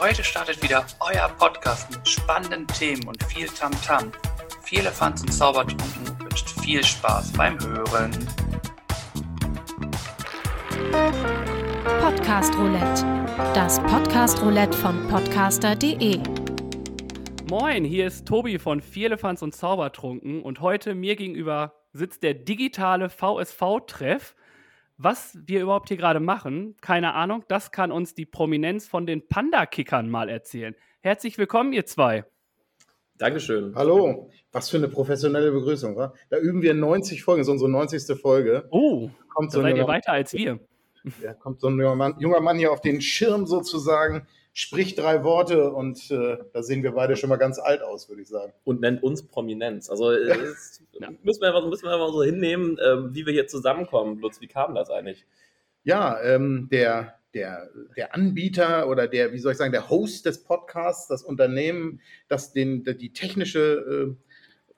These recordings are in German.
Heute startet wieder euer Podcast mit spannenden Themen und viel Tamtam. -Tam. Viel Elefants und Zaubertrunken wünscht viel Spaß beim Hören. Podcast Roulette. Das Podcast Roulette von podcaster.de. Moin, hier ist Tobi von Vierlefanz und Zaubertrunken und heute mir gegenüber sitzt der digitale VSV-Treff. Was wir überhaupt hier gerade machen, keine Ahnung, das kann uns die Prominenz von den Panda-Kickern mal erzählen. Herzlich willkommen, ihr zwei. Dankeschön. Hallo, was für eine professionelle Begrüßung, wa? Da üben wir 90 Folgen, das ist unsere 90. Folge. Oh, kommt so da seid ihr weiter als wir. Ja, kommt so ein junger Mann, junger Mann hier auf den Schirm sozusagen spricht drei Worte und äh, da sehen wir beide schon mal ganz alt aus, würde ich sagen. Und nennt uns Prominenz. Also ja. müssen, wir einfach, müssen wir einfach so hinnehmen, äh, wie wir hier zusammenkommen. Lutz, wie kam das eigentlich? Ja, ähm, der, der, der Anbieter oder der, wie soll ich sagen, der Host des Podcasts, das Unternehmen, das den, die technische,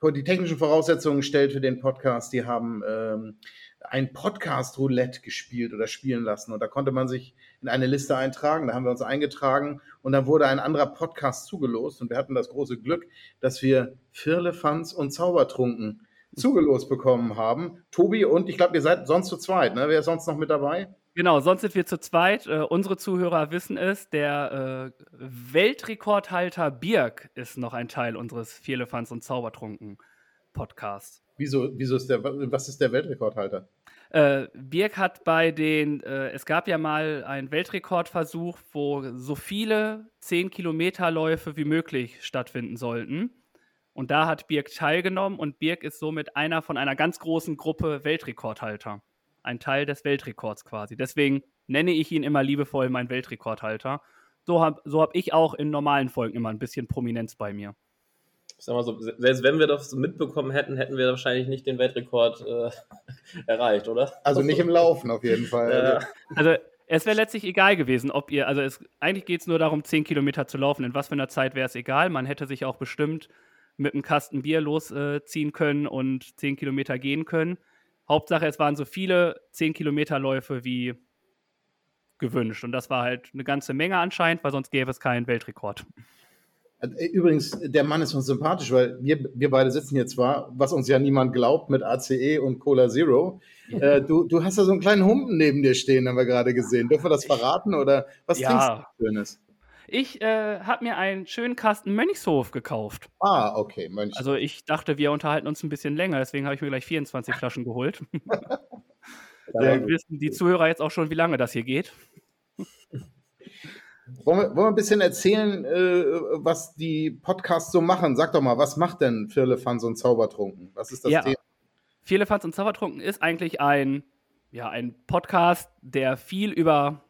äh, die technischen Voraussetzungen stellt für den Podcast, die haben ähm, ein Podcast-Roulette gespielt oder spielen lassen. Und da konnte man sich in eine Liste eintragen. Da haben wir uns eingetragen und dann wurde ein anderer Podcast zugelost. Und wir hatten das große Glück, dass wir Firlefanz und Zaubertrunken zugelost bekommen haben. Tobi und ich glaube, ihr seid sonst zu zweit, ne? Wer ist sonst noch mit dabei? Genau, sonst sind wir zu zweit. Äh, unsere Zuhörer wissen es. Der äh, Weltrekordhalter Birk ist noch ein Teil unseres Vierlefanz und Zaubertrunken Podcasts. Wieso, wieso ist der, was ist der Weltrekordhalter? Äh, Birk hat bei den, äh, es gab ja mal einen Weltrekordversuch, wo so viele 10 Kilometerläufe wie möglich stattfinden sollten. Und da hat Birk teilgenommen und Birk ist somit einer von einer ganz großen Gruppe Weltrekordhalter. Ein Teil des Weltrekords quasi. Deswegen nenne ich ihn immer liebevoll mein Weltrekordhalter. So habe so hab ich auch in normalen Folgen immer ein bisschen Prominenz bei mir ich sag mal so, selbst wenn wir das mitbekommen hätten, hätten wir wahrscheinlich nicht den Weltrekord äh, erreicht, oder? Also nicht im Laufen auf jeden Fall. Ja. Also es wäre letztlich egal gewesen, ob ihr, also es, eigentlich geht es nur darum, 10 Kilometer zu laufen. In was für einer Zeit wäre es egal. Man hätte sich auch bestimmt mit einem Kasten Bier losziehen äh, können und 10 Kilometer gehen können. Hauptsache, es waren so viele 10 Kilometer Läufe wie gewünscht. Und das war halt eine ganze Menge anscheinend, weil sonst gäbe es keinen Weltrekord. Äh, übrigens, der Mann ist uns sympathisch, weil wir, wir beide sitzen hier zwar, was uns ja niemand glaubt, mit ACE und Cola Zero. Äh, du, du hast da so einen kleinen Humpen neben dir stehen, haben wir gerade gesehen. Dürfen wir das verraten oder was ja. trinkst du Schönes? Ich äh, habe mir einen schönen Kasten Mönchshof gekauft. Ah, okay, Mönchshof. Also ich dachte, wir unterhalten uns ein bisschen länger, deswegen habe ich mir gleich 24 Flaschen geholt. da wissen die Zuhörer jetzt auch schon, wie lange das hier geht. Wollen wir, wollen wir ein bisschen erzählen, äh, was die Podcasts so machen? Sag doch mal, was macht denn Firlefanz und Zaubertrunken? Was ist das ja. Thema? Firlefanz und Zaubertrunken ist eigentlich ein, ja, ein Podcast, der viel über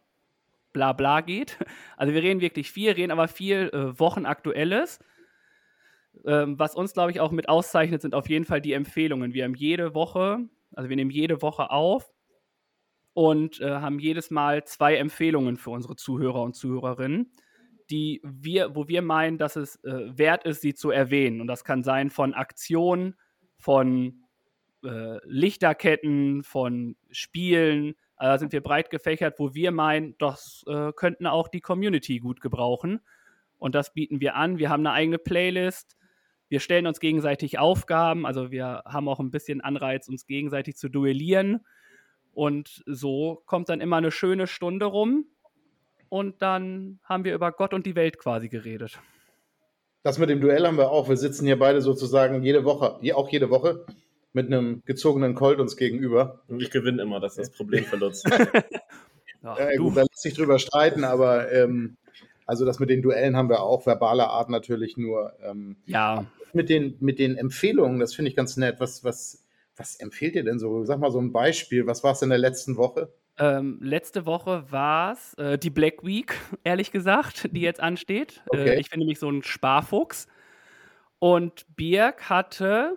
Blabla geht. Also wir reden wirklich viel, reden aber viel äh, Wochenaktuelles. Ähm, was uns, glaube ich, auch mit auszeichnet, sind auf jeden Fall die Empfehlungen. Wir haben jede Woche, also wir nehmen jede Woche auf und äh, haben jedes Mal zwei Empfehlungen für unsere Zuhörer und Zuhörerinnen, die wir, wo wir meinen, dass es äh, wert ist, sie zu erwähnen. Und das kann sein von Aktionen, von äh, Lichterketten, von Spielen. Also da sind wir breit gefächert, wo wir meinen, das äh, könnten auch die Community gut gebrauchen. Und das bieten wir an. Wir haben eine eigene Playlist. Wir stellen uns gegenseitig Aufgaben. Also wir haben auch ein bisschen Anreiz, uns gegenseitig zu duellieren. Und so kommt dann immer eine schöne Stunde rum und dann haben wir über Gott und die Welt quasi geredet. Das mit dem Duell haben wir auch. Wir sitzen hier beide sozusagen jede Woche, auch jede Woche, mit einem gezogenen Colt uns gegenüber. Und ich gewinne immer, das ist das Problem für Lutz. ja, gut, da lässt sich drüber streiten, aber ähm, also das mit den Duellen haben wir auch, verbaler Art natürlich nur. Ähm, ja. Mit den, mit den Empfehlungen, das finde ich ganz nett. Was, was was empfiehlt ihr denn so? Sag mal so ein Beispiel. Was war es in der letzten Woche? Ähm, letzte Woche war es äh, die Black Week, ehrlich gesagt, die jetzt ansteht. Äh, okay. Äh, ich bin nämlich so ein Sparfuchs. Und Birk hatte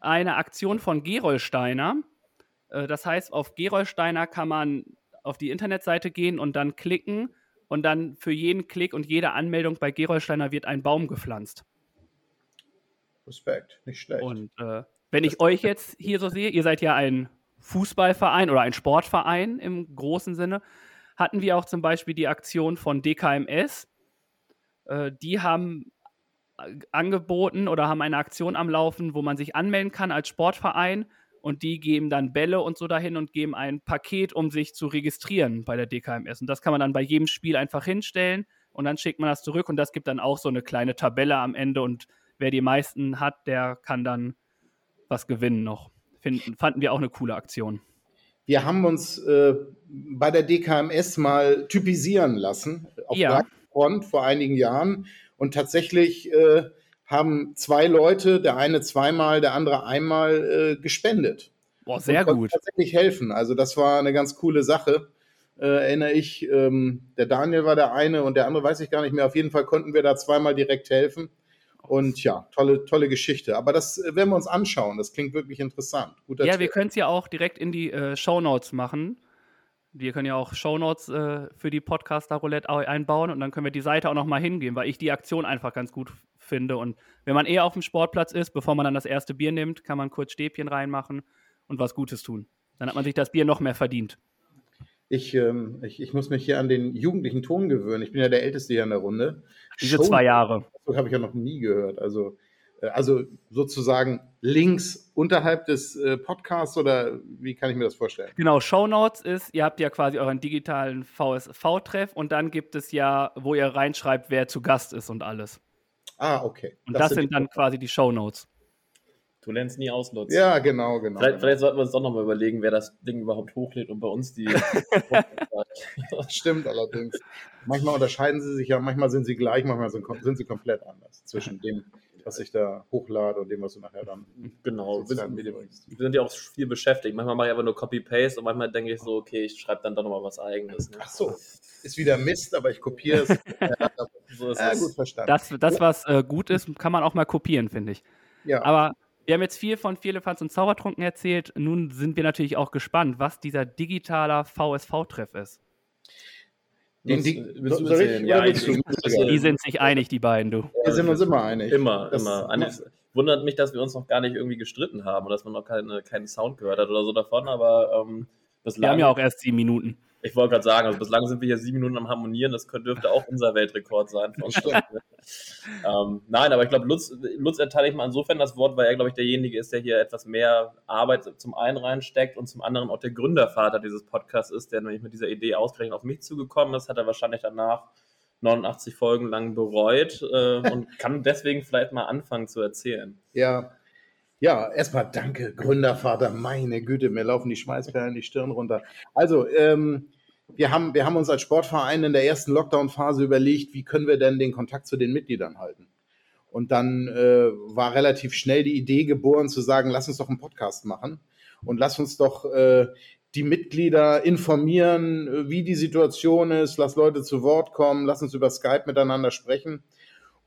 eine Aktion von Gerolsteiner. Äh, das heißt, auf Gerolsteiner kann man auf die Internetseite gehen und dann klicken. Und dann für jeden Klick und jede Anmeldung bei Gerolsteiner wird ein Baum gepflanzt. Respekt, nicht schlecht. Und äh, wenn ich euch jetzt hier so sehe, ihr seid ja ein Fußballverein oder ein Sportverein im großen Sinne, hatten wir auch zum Beispiel die Aktion von DKMS. Äh, die haben äh, angeboten oder haben eine Aktion am Laufen, wo man sich anmelden kann als Sportverein und die geben dann Bälle und so dahin und geben ein Paket, um sich zu registrieren bei der DKMS. Und das kann man dann bei jedem Spiel einfach hinstellen und dann schickt man das zurück und das gibt dann auch so eine kleine Tabelle am Ende und wer die meisten hat, der kann dann was gewinnen noch. Finden, fanden wir auch eine coole Aktion. Wir haben uns äh, bei der DKMS mal typisieren lassen auf Ja. Front vor einigen Jahren und tatsächlich äh, haben zwei Leute, der eine zweimal, der andere einmal äh, gespendet. Boah, sehr gut. tatsächlich helfen. Also das war eine ganz coole Sache. Äh, erinnere ich, ähm, der Daniel war der eine und der andere weiß ich gar nicht mehr. Auf jeden Fall konnten wir da zweimal direkt helfen. Und ja, tolle, tolle Geschichte. Aber das äh, werden wir uns anschauen. Das klingt wirklich interessant. Guter Ja, Tipp. wir können es ja auch direkt in die äh, Shownotes machen. Wir können ja auch Shownotes äh, für die Podcaster Roulette au- einbauen und dann können wir die Seite auch nochmal hingehen, weil ich die Aktion einfach ganz gut finde. Und wenn man eher auf dem Sportplatz ist, bevor man dann das erste Bier nimmt, kann man kurz Stäbchen reinmachen und was Gutes tun. Dann hat man sich das Bier noch mehr verdient. Ich, ähm, ich, ich muss mich hier an den jugendlichen Ton gewöhnen. Ich bin ja der Älteste hier in der Runde. Diese Show- zwei Jahre. Das habe ich ja noch nie gehört. Also, äh, also sozusagen links unterhalb des äh, Podcasts oder wie kann ich mir das vorstellen? Genau, Shownotes ist, ihr habt ja quasi euren digitalen VSV-Treff und dann gibt es ja, wo ihr reinschreibt, wer zu Gast ist und alles. Ah, okay. Und das, sind dann quasi die Shownotes. Du lernst nie aus, Lutz. Ja, genau, genau. Vielleicht, vielleicht sollten wir uns doch nochmal überlegen, wer das Ding überhaupt hochlädt und bei uns die. Stimmt allerdings. Manchmal unterscheiden sie sich ja, manchmal sind sie gleich, manchmal sind, sind sie komplett anders zwischen dem, was ich da hochlade und dem, was du nachher dann genau. Wir sind, wir ja auch viel beschäftigt. Manchmal mache ich einfach nur Copy-Paste und manchmal denke ich so, okay, ich schreibe dann doch nochmal was Eigenes. Ne? Ach so, ist wieder Mist, aber ich kopiere es. So ist ja, es. gut verstanden. Das, das was äh, gut ist, kann man auch mal kopieren, finde ich. ja. Aber wir haben jetzt viel von Vierlefanz und Zaubertrunken erzählt. Nun sind wir natürlich auch gespannt, was dieser digitaler VSV-Treff ist. Den Di- willst du erzählen? Ja, ich, Ja. Die sind sich einig, die beiden, du. wir sind uns immer einig. Immer, Das- immer. Eigentlich wundert mich, dass wir uns noch gar nicht irgendwie gestritten haben und dass man noch keine, keinen Sound gehört hat oder so davon, aber ähm, Wir bislang. haben ja auch erst sieben Minuten. Ich wollte gerade sagen, also bislang sind wir hier sieben Minuten am Harmonieren, das könnte, dürfte auch unser Weltrekord sein. Ähm, nein, aber ich glaube, Lutz, Lutz erteile ich mal insofern das Wort, weil er, glaube ich, derjenige ist, der hier etwas mehr Arbeit zum einen reinsteckt und zum anderen auch der Gründervater dieses Podcasts ist, der nämlich mit dieser Idee ausgerechnet auf mich zugekommen ist, hat er wahrscheinlich danach 89 Folgen lang bereut äh, und kann deswegen vielleicht mal anfangen zu erzählen. Ja. Ja, erstmal danke, Gründervater. Meine Güte, mir laufen die Schmeißperlen die Stirn runter. Also, ähm, wir, haben, wir haben uns als Sportverein in der ersten Lockdown-Phase überlegt, wie können wir denn den Kontakt zu den Mitgliedern halten? Und dann äh, war relativ schnell die Idee geboren, zu sagen, lass uns doch einen Podcast machen und lass uns doch äh, die Mitglieder informieren, äh, wie die Situation ist, lass Leute zu Wort kommen, lass uns über Skype miteinander sprechen.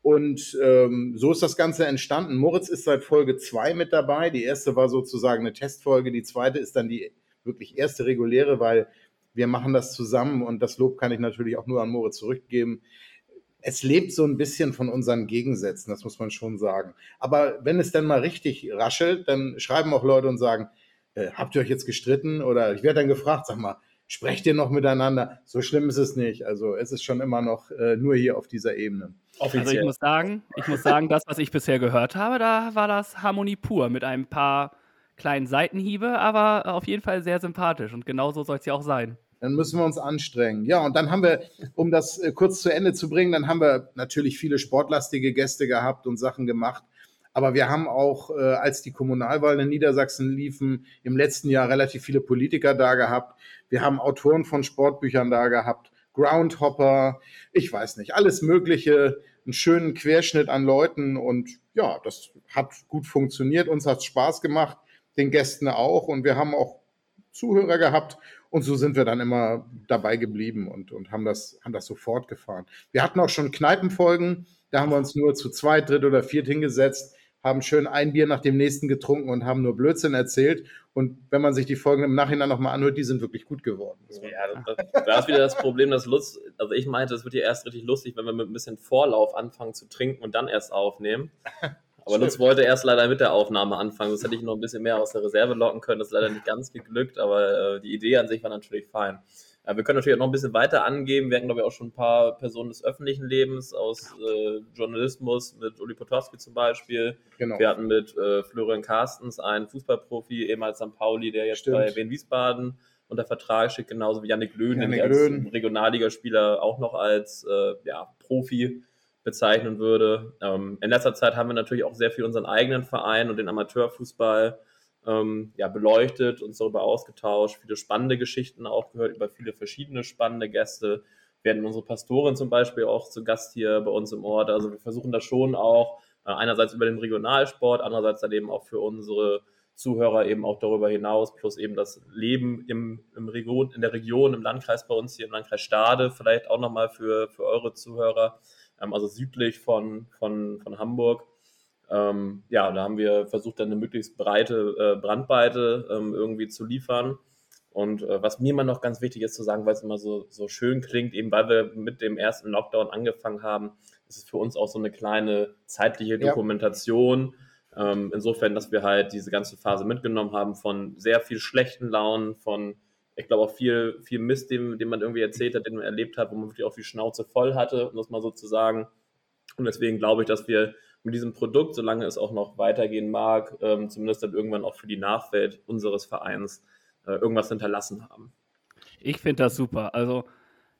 Und ähm, so ist das Ganze entstanden. Moritz ist seit Folge 2 mit dabei. Die erste war sozusagen eine Testfolge, die zweite ist dann die wirklich erste reguläre, weil wir machen das zusammen und das Lob kann ich natürlich auch nur an Moritz zurückgeben. Es lebt so ein bisschen von unseren Gegensätzen, das muss man schon sagen. Aber wenn es dann mal richtig raschelt, dann schreiben auch Leute und sagen, äh, habt ihr euch jetzt gestritten? Oder ich werde dann gefragt, sag mal, sprecht ihr noch miteinander? So schlimm ist es nicht. Also es ist schon immer noch äh, nur hier auf dieser Ebene. Also ich muss sagen, ich muss sagen, das, was ich bisher gehört habe, da war das Harmonie pur mit ein paar kleinen Seitenhiebe, aber auf jeden Fall sehr sympathisch und genauso soll es ja auch sein. Dann müssen wir uns anstrengen. Ja, und dann haben wir, um das äh, kurz zu Ende zu bringen, dann haben wir natürlich viele sportlastige Gäste gehabt und Sachen gemacht. Aber wir haben auch, äh, als die Kommunalwahlen in Niedersachsen liefen, im letzten Jahr relativ viele Politiker da gehabt. Wir haben Autoren von Sportbüchern da gehabt, Groundhopper, ich weiß nicht, alles Mögliche, einen schönen Querschnitt an Leuten und ja, das hat gut funktioniert. Uns hat Spaß gemacht, den Gästen auch und wir haben auch Zuhörer gehabt und so sind wir dann immer dabei geblieben und, und haben, das, haben das so fortgefahren. Wir hatten auch schon Kneipenfolgen, da haben wir uns nur zu zweit, dritt oder viert hingesetzt, haben schön ein Bier nach dem nächsten getrunken und haben nur Blödsinn erzählt. Und wenn man sich die Folgen im Nachhinein nochmal anhört, die sind wirklich gut geworden. Ja, das, da ist wieder das Problem, dass Lutz, also ich meinte, es wird ja erst richtig lustig, wenn wir mit ein bisschen Vorlauf anfangen zu trinken und dann erst aufnehmen. Aber Lutz wollte erst leider mit der Aufnahme anfangen, sonst hätte ich noch ein bisschen mehr aus der Reserve locken können. Das ist leider nicht ganz geglückt, aber äh, die Idee an sich war natürlich fein. Ja, wir können natürlich auch noch ein bisschen weiter angeben. Wir hatten, glaube ich, auch schon ein paar Personen des öffentlichen Lebens aus äh, Journalismus, mit Uli Potowski zum Beispiel. Genau. Wir hatten mit äh, Florian Carstens einen Fußballprofi, ehemals St. Pauli, der jetzt Stimmt. bei Wien Wiesbaden unter Vertrag steht, genauso wie Yannick Löhn, den ich als Regionalligaspieler auch noch als äh, ja, Profi bezeichnen würde. Ähm, in letzter Zeit haben wir natürlich auch sehr viel unseren eigenen Verein und den Amateurfußball ähm, ja, beleuchtet, uns darüber ausgetauscht, viele spannende Geschichten auch gehört, über viele verschiedene spannende Gäste. Wir hatten unsere Pastorin zum Beispiel auch zu Gast hier bei uns im Ort. Also wir versuchen das schon auch äh, einerseits über den Regionalsport, andererseits dann eben auch für unsere Zuhörer eben auch darüber hinaus, plus eben das Leben im, im Region, in der Region, im Landkreis bei uns hier, im Landkreis Stade, vielleicht auch nochmal für, für eure Zuhörer, also südlich von, von, von Hamburg. Ähm, ja, da haben wir versucht, dann eine möglichst breite äh, Brandweite ähm, irgendwie zu liefern. Und äh, was mir immer noch ganz wichtig ist zu sagen, weil es immer so, so schön klingt, eben weil wir mit dem ersten Lockdown angefangen haben, ist es für uns auch so eine kleine zeitliche Dokumentation. Ja. Ähm, insofern, dass wir halt diese ganze Phase mitgenommen haben von sehr viel schlechten Launen, von, ich glaube, auch viel, viel Mist, den, den man irgendwie erzählt hat, den man erlebt hat, wo man wirklich auch die Schnauze voll hatte, um das mal so zu sagen. Und deswegen glaube ich, dass wir mit diesem Produkt, solange es auch noch weitergehen mag, ähm, zumindest dann irgendwann auch für die Nachwelt unseres Vereins äh, irgendwas hinterlassen haben. Ich finde das super. Also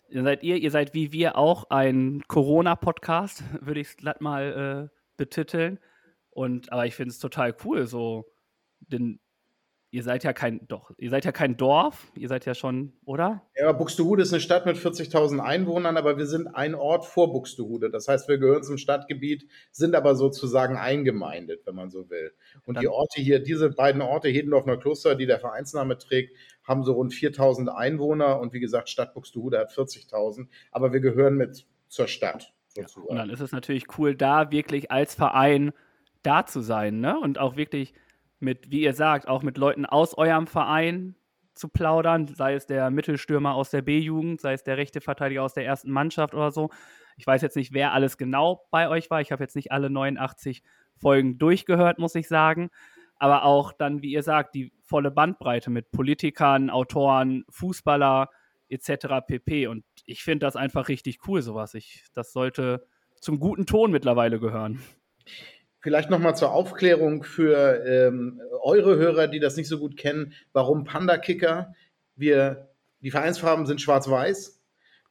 ihr seid ihr, ihr seid wie wir auch ein Corona-Podcast, würde ich es glatt mal äh, betiteln. Und aber ich finde es total cool, so den Ihr seid ja kein, doch, ihr seid ja kein Dorf, ihr seid ja schon, oder? Ja, Buxtehude ist eine Stadt mit 40.000 Einwohnern, aber wir sind ein Ort vor Buxtehude. Das heißt, wir gehören zum Stadtgebiet, sind aber sozusagen eingemeindet, wenn man so will. Und Dann, die Orte hier, diese beiden Orte, Hedendorf und Kloster, die der Vereinsname trägt, haben so rund 4.000 Einwohner und wie gesagt, Stadt Buxtehude hat 40.000, aber wir gehören mit zur Stadt. Sozusagen. Ja, und dann ist es natürlich cool, da wirklich als Verein da zu sein, ne? Und auch wirklich mit, wie ihr sagt, auch mit Leuten aus eurem Verein zu plaudern, sei es der Mittelstürmer aus der B-Jugend, sei es der rechte Verteidiger aus der ersten Mannschaft oder so. Ich weiß jetzt nicht, wer alles genau bei euch war. Ich habe jetzt nicht alle 89 Folgen durchgehört, muss ich sagen. Aber auch dann, wie ihr sagt, die volle Bandbreite mit Politikern, Autoren, Fußballer etc. pp. Und ich finde das einfach richtig cool, sowas. Ich, das sollte zum guten Ton mittlerweile gehören. Vielleicht nochmal zur Aufklärung für ähm, eure Hörer, die das nicht so gut kennen, warum Panda Kicker? Wir, die Vereinsfarben sind schwarz-weiß,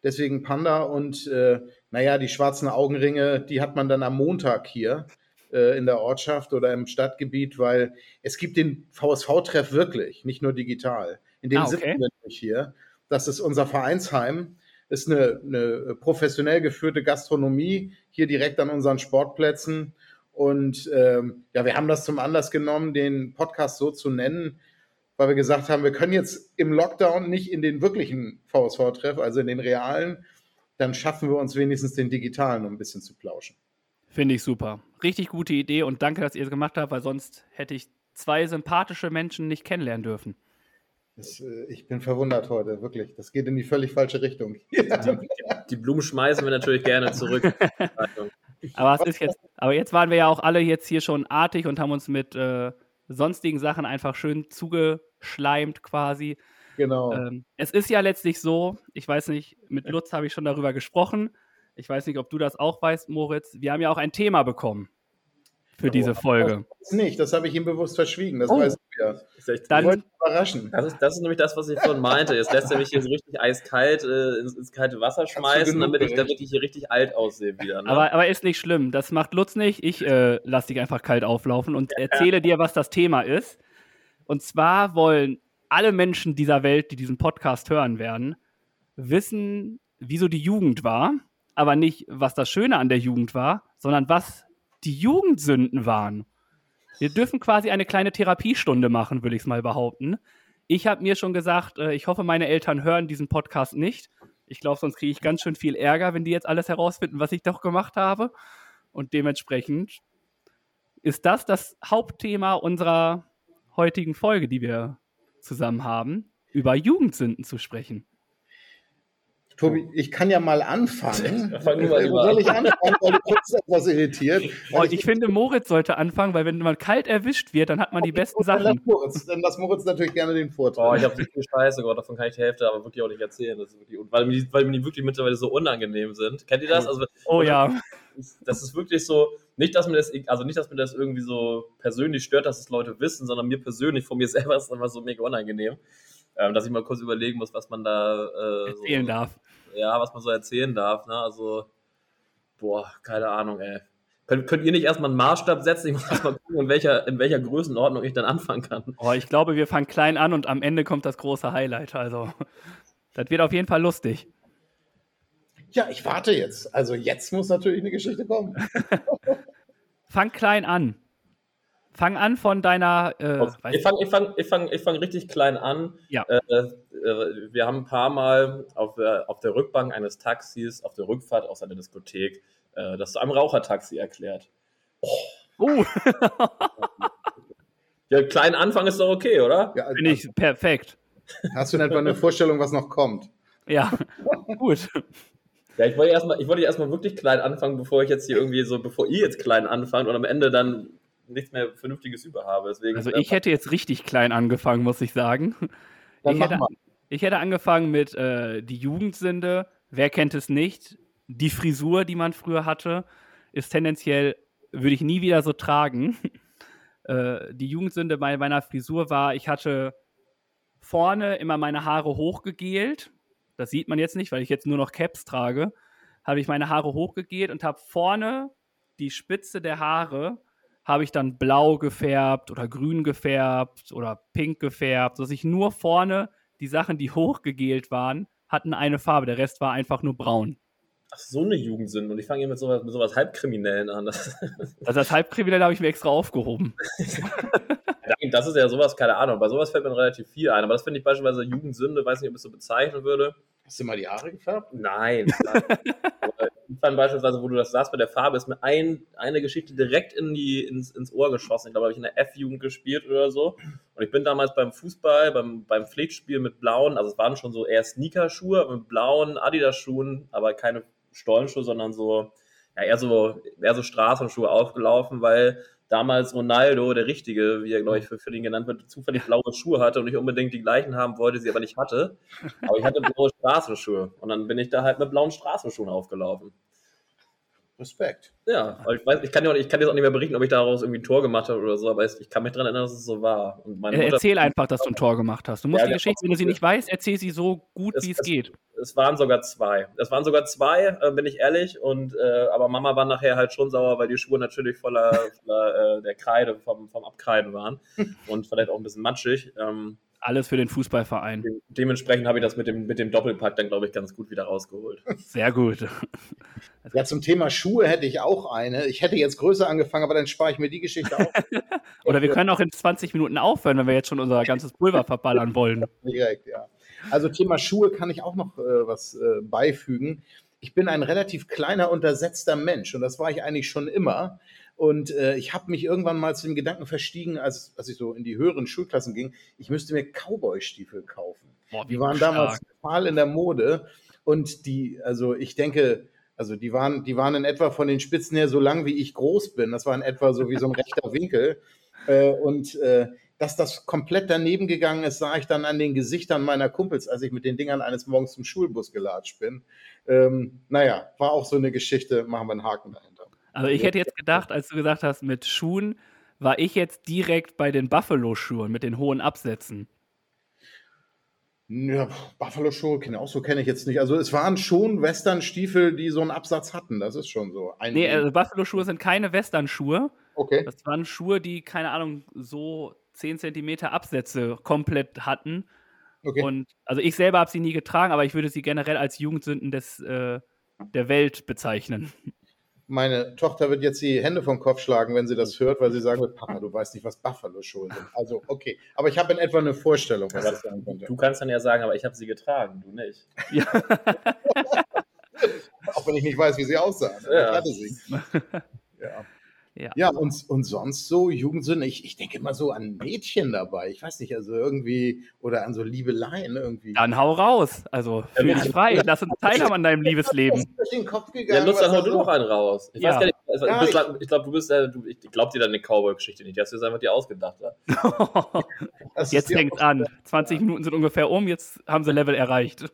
deswegen Panda und äh, naja, die schwarzen Augenringe, die hat man dann am Montag hier äh, in der Ortschaft oder im Stadtgebiet, weil es gibt den VSV-Treff wirklich, nicht nur digital. In dem ah, okay. sitzen wir nämlich hier. Das ist unser Vereinsheim ist eine, eine professionell geführte Gastronomie hier direkt an unseren Sportplätzen. Und ähm, ja, wir haben das zum Anlass genommen, den Podcast so zu nennen, weil wir gesagt haben, wir können jetzt im Lockdown nicht in den wirklichen VSV-Treff, also in den realen, dann schaffen wir uns wenigstens den digitalen, um ein bisschen zu plauschen. Finde ich super. Richtig gute Idee und danke, dass ihr es gemacht habt, weil sonst hätte ich zwei sympathische Menschen nicht kennenlernen dürfen. Das, äh, ich bin verwundert heute, wirklich. Das geht in die völlig falsche Richtung. die Blumen schmeißen wir natürlich gerne zurück. Aber, es ist jetzt, aber jetzt waren wir ja auch alle jetzt hier schon artig und haben uns mit äh, sonstigen Sachen einfach schön zugeschleimt quasi. Genau. Ähm, es ist ja letztlich so, ich weiß nicht, mit Lutz habe ich schon darüber gesprochen. Ich weiß nicht, ob du das auch weißt, Moritz. Wir haben ja auch ein Thema bekommen für diese Folge. Das nicht, das habe ich ihm bewusst verschwiegen, das oh. weiß ich ja. Dann, ich überraschen. Das ist, das ist nämlich das, was ich vorhin meinte. Jetzt lässt er mich hier so richtig eiskalt äh, ins, ins, kalte Wasser schmeißen, damit ich, damit ich hier richtig alt aussehe wieder. Ne? Aber, aber ist nicht schlimm, das macht Lutz nicht. Ich äh, lasse dich einfach kalt auflaufen und ja. erzähle dir, was das Thema ist. Und zwar wollen alle Menschen dieser Welt, die diesen Podcast hören werden, wissen, wieso die Jugend war, aber nicht, was das Schöne an der Jugend war, sondern was die Jugendsünden waren. Wir dürfen quasi eine kleine Therapiestunde machen, würde ich es mal behaupten. Ich habe mir schon gesagt, äh, ich hoffe, meine Eltern hören diesen Podcast nicht. Ich glaube, sonst kriege ich ganz schön viel Ärger, wenn die jetzt alles herausfinden, was ich doch gemacht habe. Und dementsprechend ist das das Hauptthema unserer heutigen Folge, die wir zusammen haben, über Jugendsünden zu sprechen. Tobi, ich kann ja mal anfangen. Fang du mal Wo lieber soll ich anfangen, weil du guckst etwas irritiert. Oh, ich finde, Moritz sollte anfangen, weil wenn man kalt erwischt wird, dann hat man die besten Dann lass Sachen. Moritz, dann lass Moritz natürlich gerne den Vortritt. Oh, ich habe so viel Scheiße gehört, davon kann ich die Hälfte aber wirklich auch nicht erzählen. Das ist wirklich, weil, mir die, weil mir die wirklich mittlerweile so unangenehm sind. Kennt ihr das? Also, Oh ja. das ist wirklich so, nicht, dass mir das, also nicht, dass mir das irgendwie so persönlich stört, dass es Leute wissen, sondern mir persönlich, von mir selber ist es einfach so mega unangenehm. Ähm, dass ich mal kurz überlegen muss, was man da äh, Erzählen so, darf. Ja, was man so erzählen darf. Ne? Also, boah, keine Ahnung, ey. Könnt, könnt ihr nicht erstmal einen Maßstab setzen? Ich muss erst mal gucken, in welcher, in welcher Größenordnung ich dann anfangen kann. Oh, ich glaube, wir fangen klein an und am Ende kommt das große Highlight. Also, das wird auf jeden Fall lustig. Ja, ich warte jetzt. Also jetzt muss natürlich eine Geschichte kommen. Fang klein an. Fang an von deiner. Äh, ich fange ich fang, ich fang, ich fang richtig klein an. Ja. Äh, äh, wir haben ein paar Mal auf, der- auf der Rückbank eines Taxis, auf der Rückfahrt aus einer Diskothek, äh, das zu einem Rauchertaxi erklärt. Oh, Ja, kleinen Anfang ist doch okay, oder? Ja, finde ich perfekt. Hast du in etwa eine Vorstellung, was noch kommt? Ja, gut. Ja, ich wollte erstmal, ich wollte erstmal wirklich klein anfangen, bevor ich jetzt hier irgendwie so, bevor ihr jetzt klein anfangt und am Ende dann nichts mehr Vernünftiges über habe. Deswegen, Also, ich hätte jetzt richtig klein angefangen, muss ich sagen. Ich hätte, ich hätte angefangen mit äh, die Jugendsünde. Wer kennt es nicht? Die Frisur, die man früher hatte, ist tendenziell, würde ich nie wieder so tragen. äh, die Jugendsünde bei meiner Frisur war, ich hatte vorne immer meine Haare hochgegelt. Das sieht man jetzt nicht, weil ich jetzt nur noch Caps trage. Habe ich meine Haare hochgegelt und habe vorne die Spitze der Haare habe ich dann blau gefärbt oder grün gefärbt oder pink gefärbt, sodass ich nur vorne die Sachen, die hochgegelt waren, hatten eine Farbe. Der Rest war einfach nur braun. Ach, so eine Jugendsünde. Und ich fange hier mit sowas, mit sowas Halbkriminellen an. Das, Also das Halbkriminelle habe ich mir extra aufgehoben. das ist ja sowas, keine Ahnung. Bei sowas fällt mir relativ viel ein. Aber das finde ich beispielsweise Jugendsünde, weiß nicht, ob ich es so bezeichnen würde. Hast du mal die Haare gefärbt? Nein. Ich fand beispielsweise, wo du das sagst, bei der Farbe ist mir ein, eine Geschichte direkt in die, ins, ins Ohr geschossen. Ich glaube, habe ich in der F-Jugend gespielt oder so. Und ich bin damals beim Fußball, beim, beim Pflichtspiel mit blauen, also es waren schon so eher Sneakerschuhe, mit blauen Adidas-Schuhen, aber keine Stollenschuhe, sondern so, ja, eher so, eher so Straßenschuhe aufgelaufen, weil damals Ronaldo, der Richtige, wie er, glaube ich, für, den genannt wird, zufällig blaue Schuhe hatte und ich unbedingt die gleichen haben wollte, sie aber nicht hatte. Aber ich hatte blaue Straßenschuhe. Und dann bin ich da halt mit blauen Straßenschuhen aufgelaufen. Respekt. Ja, ich, weiß, ich, kann ja auch, ich kann jetzt auch nicht mehr berichten, ob ich daraus irgendwie ein Tor gemacht habe oder so, aber ich, kann mich daran erinnern, dass es so war. Und meine Äh, Mutter, Erzähl einfach, dass du ein Tor gemacht hast. Du musst Ja, die Geschichte, wenn du sie nicht weißt, erzähl sie so gut, Es- wie es es- geht. es waren sogar zwei. Es waren sogar zwei, äh, bin ich ehrlich. Und, äh, aber Mama war nachher halt schon sauer, weil die Schuhe natürlich voller, voller äh, der Kreide vom, vom Abkreiden waren. Und vielleicht auch ein bisschen matschig. Ähm, Alles für den Fußballverein. de dementsprechend habe ich das mit dem, mit dem Doppelpack dann, glaube ich, ganz gut wieder rausgeholt. Sehr gut. Ja, zum Thema Schuhe hätte ich auch eine. Ich hätte jetzt größer angefangen, aber dann spare ich mir die Geschichte auch Oder wir können auch in 20 Minuten aufhören, wenn wir jetzt schon unser ganzes Pulver verballern wollen. direkt, ja. Also Thema Schuhe kann ich auch noch äh, was äh, beifügen. Ich bin ein relativ kleiner, untersetzter Mensch und das war ich eigentlich schon immer. Und äh, ich habe mich irgendwann mal zu dem Gedanken verstiegen, als, als ich so in die höheren Schulklassen ging, ich müsste mir Cowboy-Stiefel kaufen. Boah, Die waren damals total in der Mode und die, also ich denke, also die waren, die waren in etwa von den Spitzen her so lang, wie ich groß bin. Das war in etwa so wie so ein rechter Winkel. Äh, und äh, dass das komplett daneben gegangen ist, sah ich dann an den Gesichtern meiner Kumpels, als ich mit den Dingern eines Morgens zum Schulbus gelatscht bin. Ähm, naja, war auch so eine Geschichte, machen wir einen Haken dahinter. Also ich hätte jetzt gedacht, als du gesagt hast, mit Schuhen, war ich jetzt direkt bei den Buffalo-Schuhen mit den hohen Absätzen. Ja, Buffalo-Schuhe, genau so kenne ich jetzt nicht. Also es waren schon Western-Stiefel, die so einen Absatz hatten, das ist schon so. Ein Nee, also Buffalo-Schuhe sind keine Western-Schuhe. okay. Das waren Schuhe, die, keine Ahnung, so 10 Zentimeter Absätze komplett hatten. okay. Und also ich selber habe sie nie getragen, aber ich würde sie generell als Jugendsünden des, äh, der Welt bezeichnen. Meine Tochter wird jetzt die Hände vom Kopf schlagen, wenn sie das hört, weil sie sagen wird, Papa, du weißt nicht, was Buffalo-Schuhe sind. Also, okay. Aber ich habe in etwa eine Vorstellung, was das sein könnte. Du kannst dann ja sagen, aber ich habe sie getragen, du nicht. Ja. Auch wenn ich nicht weiß, wie sie aussahen. Ja. Ich hatte sie. Ja. Ja, ja und, und sonst so Jugendsünde, ich, ich denke immer so an Mädchen dabei. Ich weiß nicht, also irgendwie, oder an so Liebeleien irgendwie. Dann hau raus. Also fühl dich frei. Lass uns teilhaben an deinem Liebesleben. Ja, Lutz, dann hau du noch einen raus. Ich ja. weiß gar nicht, also, ja, ich, ich glaube, du bist ja, du, ich glaube dir deine Cowboy-Geschichte nicht. Die hast du jetzt einfach dir ausgedacht. jetzt fängt an. 20 Minuten sind ungefähr um, jetzt haben sie Level erreicht.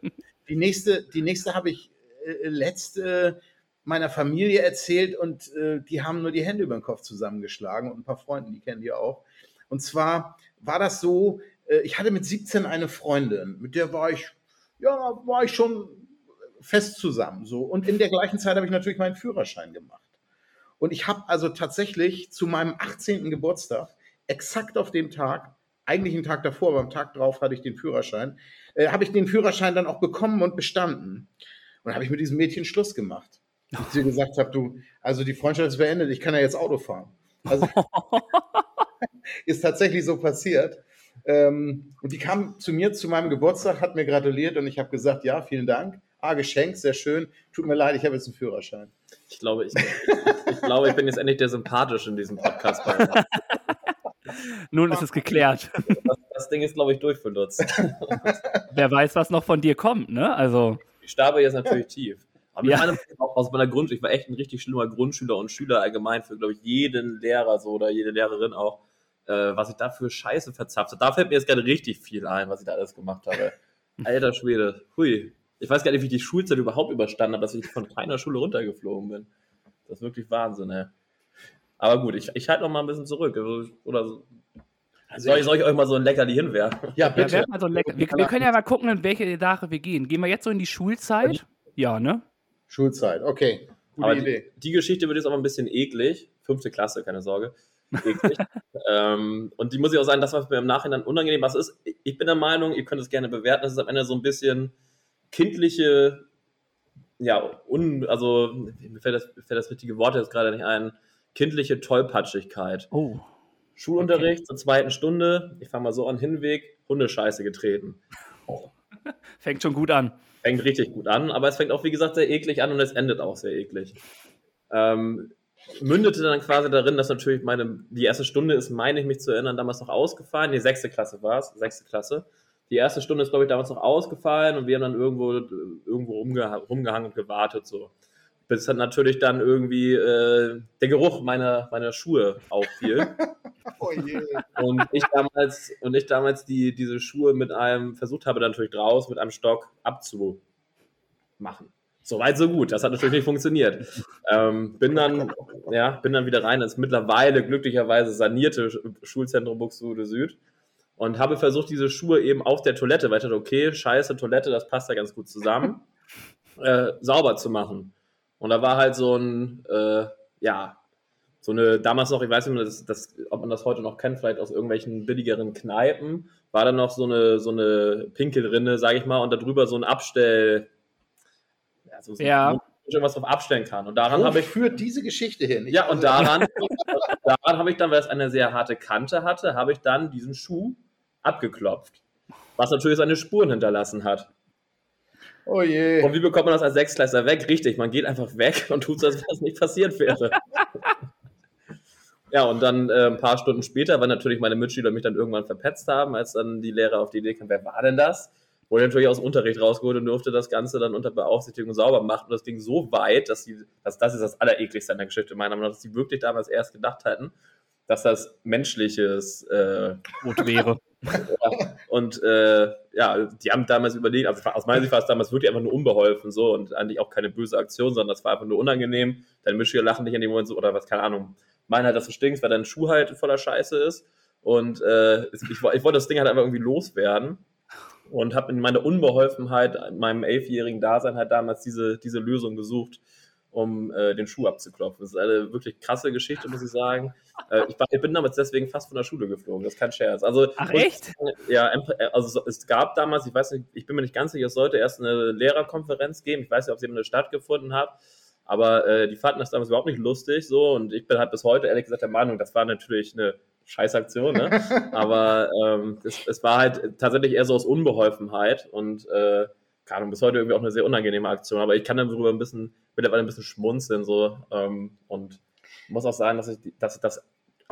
Die nächste, die nächste habe ich äh, letzte meiner Familie erzählt und äh, die haben nur die Hände über den Kopf zusammengeschlagen und ein paar Freunde, die kennen die auch. Und zwar war das so, äh, ich hatte mit 17 eine Freundin, mit der war ich, ja, war ich schon fest zusammen. So. Und in der gleichen Zeit habe ich natürlich meinen Führerschein gemacht. Und ich habe also tatsächlich zu meinem 18. Geburtstag, exakt auf dem Tag, eigentlich einen Tag davor, aber am Tag drauf hatte ich den Führerschein, äh, habe ich den Führerschein dann auch bekommen und bestanden. Und habe ich mit diesem Mädchen Schluss gemacht ich dir gesagt habe, du, also die Freundschaft ist beendet, ich kann ja jetzt Auto fahren. Also, ist tatsächlich so passiert. Ähm, und die kam zu mir zu meinem Geburtstag, hat mir gratuliert und ich habe gesagt, ja, vielen Dank. Ah, Geschenk, sehr schön. Tut mir leid, ich habe jetzt einen Führerschein. Ich glaube, ich, ich, glaube, ich bin jetzt endlich der Sympathische in diesem Podcast. Nun ist es geklärt. Das, das Ding ist, glaube ich, durch für Lutz. Wer weiß, was noch von dir kommt, ne? Also. Ich starbe jetzt natürlich tief. Aber ja. meine, aus meiner Grund, ich war echt ein richtig schlimmer Grundschüler und Schüler allgemein für, glaube ich, jeden Lehrer so oder jede Lehrerin auch, äh, was ich da für Scheiße verzapft habe. Da fällt mir jetzt gerade richtig viel ein, was ich da alles gemacht habe. Alter Schwede, hui. Ich weiß gar nicht, wie ich die Schulzeit überhaupt überstanden habe, dass ich von keiner Schule runtergeflogen bin. Das ist wirklich Wahnsinn, ey. Aber gut, ich, ich halte noch mal ein bisschen zurück. Also, oder so. Also soll, ich, soll ich euch mal so ein Leckerli hinwerfen? Ja, bitte. Ja, mal so. Wir, wir, können ja mal gucken, in welche Sache wir gehen. Gehen wir jetzt so in die Schulzeit? Ja, ne? Schulzeit, okay. Gute aber Idee. Die, die, Geschichte wird jetzt aber ein bisschen eklig. Fünfte Klasse, keine Sorge. Eklig. ähm, und die muss ich auch sagen, das war mir im Nachhinein unangenehm. Was ist, ich bin der Meinung, ihr könnt es gerne bewerten, das ist am Ende so ein bisschen kindliche, ja, un, also mir fällt das, fällt das richtige Wort jetzt gerade nicht ein, kindliche Tollpatschigkeit. Oh. Schulunterricht okay. zur zweiten Stunde, ich fange mal so an, Hinweg, Hundescheiße getreten. Oh. Fängt schon gut an fängt richtig gut an, aber es fängt auch, wie gesagt, sehr eklig an und es endet auch sehr eklig. Ähm, mündete dann quasi darin, dass natürlich meine, die erste Stunde ist, meine ich mich zu erinnern, damals noch ausgefallen. Die sechste Klasse war es, sechste Klasse. Die erste Stunde ist, glaube ich, damals noch ausgefallen und wir haben dann irgendwo, irgendwo rumgeha rumgehangen und gewartet, so. Bis dann natürlich dann irgendwie äh, der Geruch meiner, meiner Schuhe auffiel. oh und ich damals, und ich damals die, diese Schuhe mit einem, versucht habe, dann natürlich draus mit einem Stock abzumachen. So weit, so gut. Das hat natürlich nicht funktioniert. Ähm, bin dann, ja, bin dann wieder rein ins mittlerweile glücklicherweise sanierte Schulzentrum Buxtehude Süd und habe versucht, diese Schuhe eben auf der Toilette, weil ich dachte, okay, scheiße, Toilette, das passt ja ganz gut zusammen, äh, sauber zu machen. Und da war halt so ein, äh, ja, so eine, damals noch, ich weiß nicht, das, das, ob man das heute noch kennt, vielleicht aus irgendwelchen billigeren Kneipen, war dann noch so eine, so eine Pinkelrinne, sage ich mal, und darüber so ein Abstell, ja, so, so ja. irgendwas drauf abstellen kann. Und daran habe ich. führt diese Geschichte hin? Ich ja, und daran, daran habe ich dann, weil es eine sehr harte Kante hatte, habe ich dann diesen Schuh abgeklopft. Was natürlich seine Spuren hinterlassen hat. Oh je. Und wie bekommt man das als Sechsklässler weg? Richtig, man geht einfach weg und tut so, als wenn es nicht passiert wäre. Ja, und dann äh, ein paar Stunden später, weil natürlich meine Mitschüler mich dann irgendwann verpetzt haben, als dann die Lehrer auf die Idee kamen, wer war denn das? Wurde natürlich aus dem Unterricht rausgeholt und durfte das Ganze dann unter Beaufsichtigung sauber machen. Und das ging so weit, dass sie, dass das ist das Allerekligste an der Geschichte meiner Meinung nach, dass sie wirklich damals erst gedacht hatten, dass das menschliches äh, Gut wäre. Und äh, ja, die haben damals überlegt, also aus meiner Sicht war es damals wirklich einfach nur unbeholfen so und eigentlich auch keine böse Aktion, sondern das war einfach nur unangenehm. Deine Mitschüler lachen dich in dem Moment so oder was, keine Ahnung, meinen halt, dass du stinkst, weil dein Schuh halt voller Scheiße ist. Und äh, ich, ich, wollte das Ding halt einfach irgendwie loswerden und habe in meiner Unbeholfenheit, in meinem elfjährigen Dasein halt damals diese, diese Lösung gesucht, um äh, den Schuh abzuklopfen. Das ist eine wirklich krasse Geschichte, muss ich sagen. Äh, ich, war, ich, bin damals deswegen fast von der Schule geflogen, das ist kein Scherz. Also, Ach echt? Und, ja, also es gab damals, ich weiß nicht, ich bin mir nicht ganz sicher, es sollte erst eine Lehrerkonferenz geben, ich weiß nicht, ob sie eine stattgefunden hat, aber äh, die fanden das damals überhaupt nicht lustig so und ich bin halt bis heute ehrlich gesagt der Meinung, das war natürlich eine Scheißaktion, ne? aber ähm, es, es, war halt tatsächlich eher so aus Unbeholfenheit und äh, keine Ahnung, bis heute irgendwie auch eine sehr unangenehme Aktion, aber ich kann dann darüber ein bisschen, mittlerweile ein bisschen schmunzeln so ähm, und muss auch sagen, dass ich, dass ich das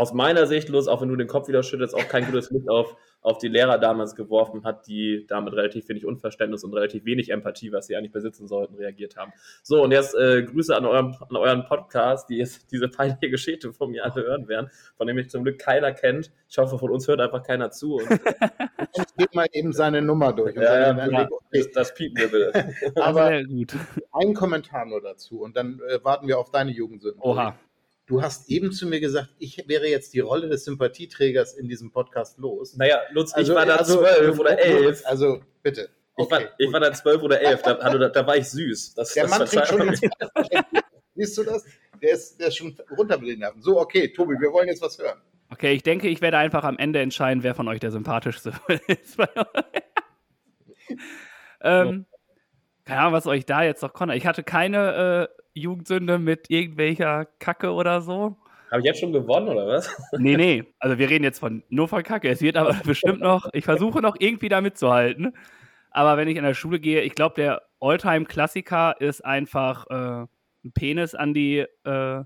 aus meiner Sicht, los, auch wenn du den Kopf wieder schüttelst, auch kein gutes Licht auf, auf die Lehrer damals geworfen hat, die damit relativ wenig Unverständnis und relativ wenig Empathie, was sie eigentlich besitzen sollten, reagiert haben. So, und jetzt äh, Grüße an, eurem, an euren Podcast, die jetzt diese peinliche Geschichte von mir alle hören werden, von dem mich zum Glück keiner kennt. Ich hoffe, von uns hört einfach keiner zu. Und, Ich gebe mal eben seine Nummer durch. und ja, dann- ja, okay. das, das piepen wir bitte. Aber gut. ein Kommentar nur dazu und dann äh, warten wir auf deine Jugendsünden. Oha. Du hast eben zu mir gesagt, ich wäre jetzt die Rolle des Sympathieträgers in diesem Podcast los. Naja, Lutz, Also, ich war da also, zwölf oder elf. Also bitte. Ich, war, Okay. ich war da zwölf oder elf, da, also, da, da war ich süß. Das, Der das Mann trinkt schon Siehst du das? Der ist, der ist schon runter mit den Nerven. So, okay, Tobi, wir wollen jetzt was hören. Okay, ich denke, ich werde einfach am Ende entscheiden, wer von euch der sympathischste ist. ähm, keine Ahnung, was euch da jetzt noch konnte. Ich hatte keine äh, Jugendsünde mit irgendwelcher Kacke oder so. Habe ich jetzt schon gewonnen, oder was? Nee, nee. Also wir reden jetzt von nur von Kacke. Es wird aber bestimmt noch, ich versuche noch irgendwie da mitzuhalten. Aber wenn ich in der Schule gehe, ich glaube, der Alltime-Klassiker ist einfach äh, einen Penis an die äh,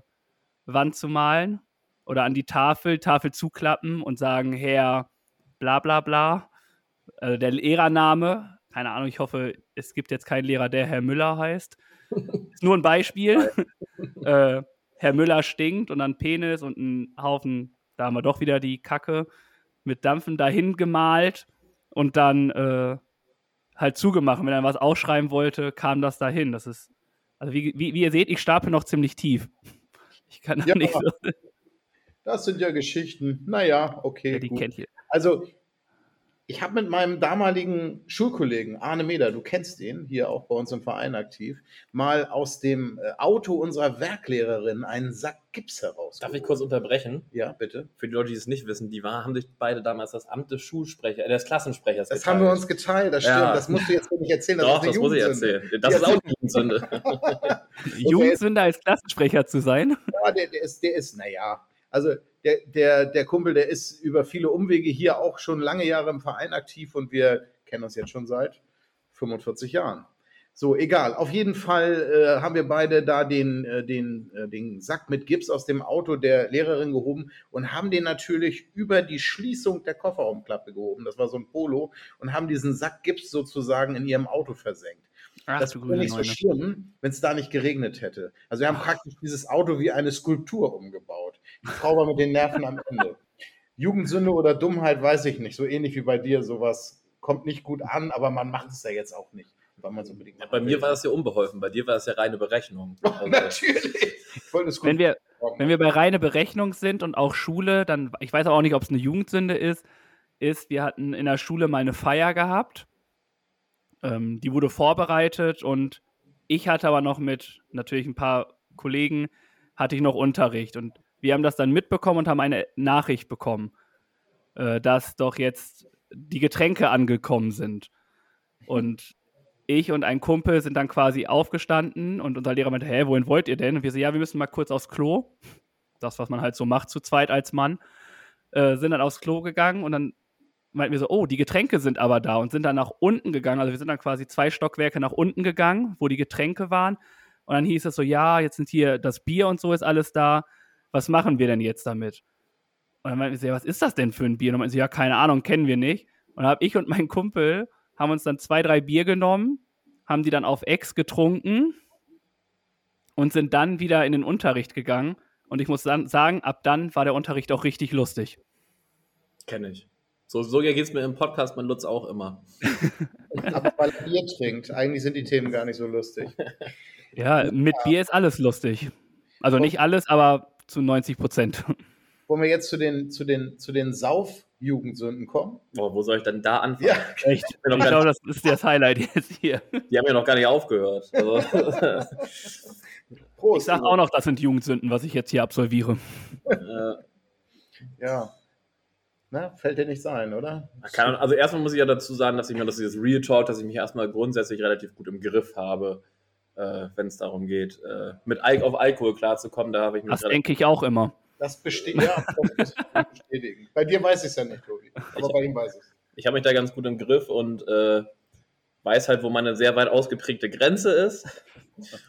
Wand zu malen oder an die Tafel, Tafel zuklappen und sagen, Herr bla bla bla. Also der Lehrername, keine Ahnung, ich hoffe, es gibt jetzt keinen Lehrer, der Herr Müller heißt. Ist nur ein Beispiel. äh, Herr Müller stinkt und dann Penis und ein Haufen, da haben wir doch wieder die Kacke, mit Dampfen dahin gemalt und dann äh, halt zugemacht. Wenn er was ausschreiben wollte, kam das dahin. Das ist, also wie, wie, wie ihr seht, ich stapel noch ziemlich tief. Ich kann da Ja. nicht so, Das sind ja Geschichten. Naja, okay. ja, die gut. kennt ihr. Also, ich habe mit meinem damaligen Schulkollegen Arne Meder, du kennst den, hier auch bei uns im Verein aktiv, mal aus dem äh, Auto unserer Werklehrerin einen Sack Gips heraus. Darf ich kurz unterbrechen? Ja, bitte. Für die Leute, die es nicht wissen, die war, haben sich beide damals das Amt des Schulsprechers, äh, des Klassensprechers Das geteilt. haben wir uns geteilt, das stimmt. Ja. Das musst du jetzt nicht erzählen. Das Doch, ist das muss ich Jugendsünde. erzählen. Das Ja, ist auch eine Jugendsünde. Jugendsünder als Klassensprecher zu sein. Ja, der, der ist, der ist, naja, also der, der, der Kumpel, der ist über viele Umwege hier auch schon lange Jahre im Verein aktiv und wir kennen uns jetzt schon seit 45 Jahren. So, egal. Auf jeden Fall äh, haben wir beide da den, äh, den, äh, den Sack mit Gips aus dem Auto der Lehrerin gehoben und haben den natürlich über die Schließung der Kofferraumklappe gehoben. Das war so ein Polo und haben diesen Sack Gips sozusagen in ihrem Auto versenkt. Ach, Das wäre nicht so schlimm, wenn es da nicht geregnet hätte. Also wir haben praktisch dieses Auto wie eine Skulptur umgebaut. Die Frau war mit den Nerven am Ende. Jugendsünde oder Dummheit weiß ich nicht. So ähnlich wie bei dir, sowas kommt nicht gut an, aber man macht es ja jetzt auch nicht, weil man es unbedingt Bei mir war das ja unbeholfen, bei dir war das ja reine Berechnung. Oh, Also, natürlich. Es Wenn wir, wenn wir bei reine Berechnung sind und auch Schule, dann, ich weiß auch nicht, ob es eine Jugendsünde ist, ist, wir hatten in der Schule mal eine Feier gehabt. Ähm, die wurde vorbereitet und ich hatte aber noch mit natürlich ein paar Kollegen, hatte ich noch Unterricht und wir haben das dann mitbekommen und haben eine Nachricht bekommen, äh, dass doch jetzt die Getränke angekommen sind. Und ich und ein Kumpel sind dann quasi aufgestanden und unser Lehrer meinte, hä, wohin wollt ihr denn? Und wir so, ja, wir müssen mal kurz aufs Klo. Das, was man halt so macht zu zweit als Mann. Äh, sind dann aufs Klo gegangen und dann meinten wir so, oh, die Getränke sind aber da und sind dann nach unten gegangen. Also wir sind dann quasi zwei Stockwerke nach unten gegangen, wo die Getränke waren. Und dann hieß es so, ja, jetzt sind hier das Bier und so ist alles da. Was machen wir denn jetzt damit? Und dann meinten so, ja, was ist das denn für ein Bier? Und dann meinten sie, ja, keine Ahnung, kennen wir nicht. Und dann habe ich und mein Kumpel haben uns dann zwei, drei Bier genommen, haben die dann auf Ex getrunken und sind dann wieder in den Unterricht gegangen. Und ich muss dann sagen, ab dann war der Unterricht auch richtig lustig. Kenne ich. So, so geht es mir im Podcast mit Lutz auch immer. Aber weil er Bier trinkt. Eigentlich sind die Themen gar nicht so lustig. Ja, mit Bier ist alles lustig. Also nicht alles, aber zu 90 Prozent. Wollen wir jetzt zu den, zu den, zu den Sauf-Jugendsünden kommen? Boah, wo soll ich denn da anfangen? Ja, Echt? Gar glaube, das ist das Highlight jetzt hier. Die haben ja noch gar nicht aufgehört. Also, Prost. Ich sag auch noch, das sind Jugendsünden, was ich jetzt hier absolviere. Ja. Na, fällt dir nichts ein, oder? Ahnung, also erstmal muss ich ja dazu sagen, dass ich mir das dieses Real Talk, dass ich mich erstmal grundsätzlich relativ gut im Griff habe, äh, wenn es darum geht, äh, mit Al auf Alkohol klarzukommen. Da habe ich mich Das denke ich auch immer. Das besteht, ja, das ich bestätigen. Bei dir weiß ich es ja nicht, Tobi. Aber bei ihm weiß ich es. ich habe mich da ganz gut im Griff und äh, weiß halt, wo meine sehr weit ausgeprägte Grenze ist.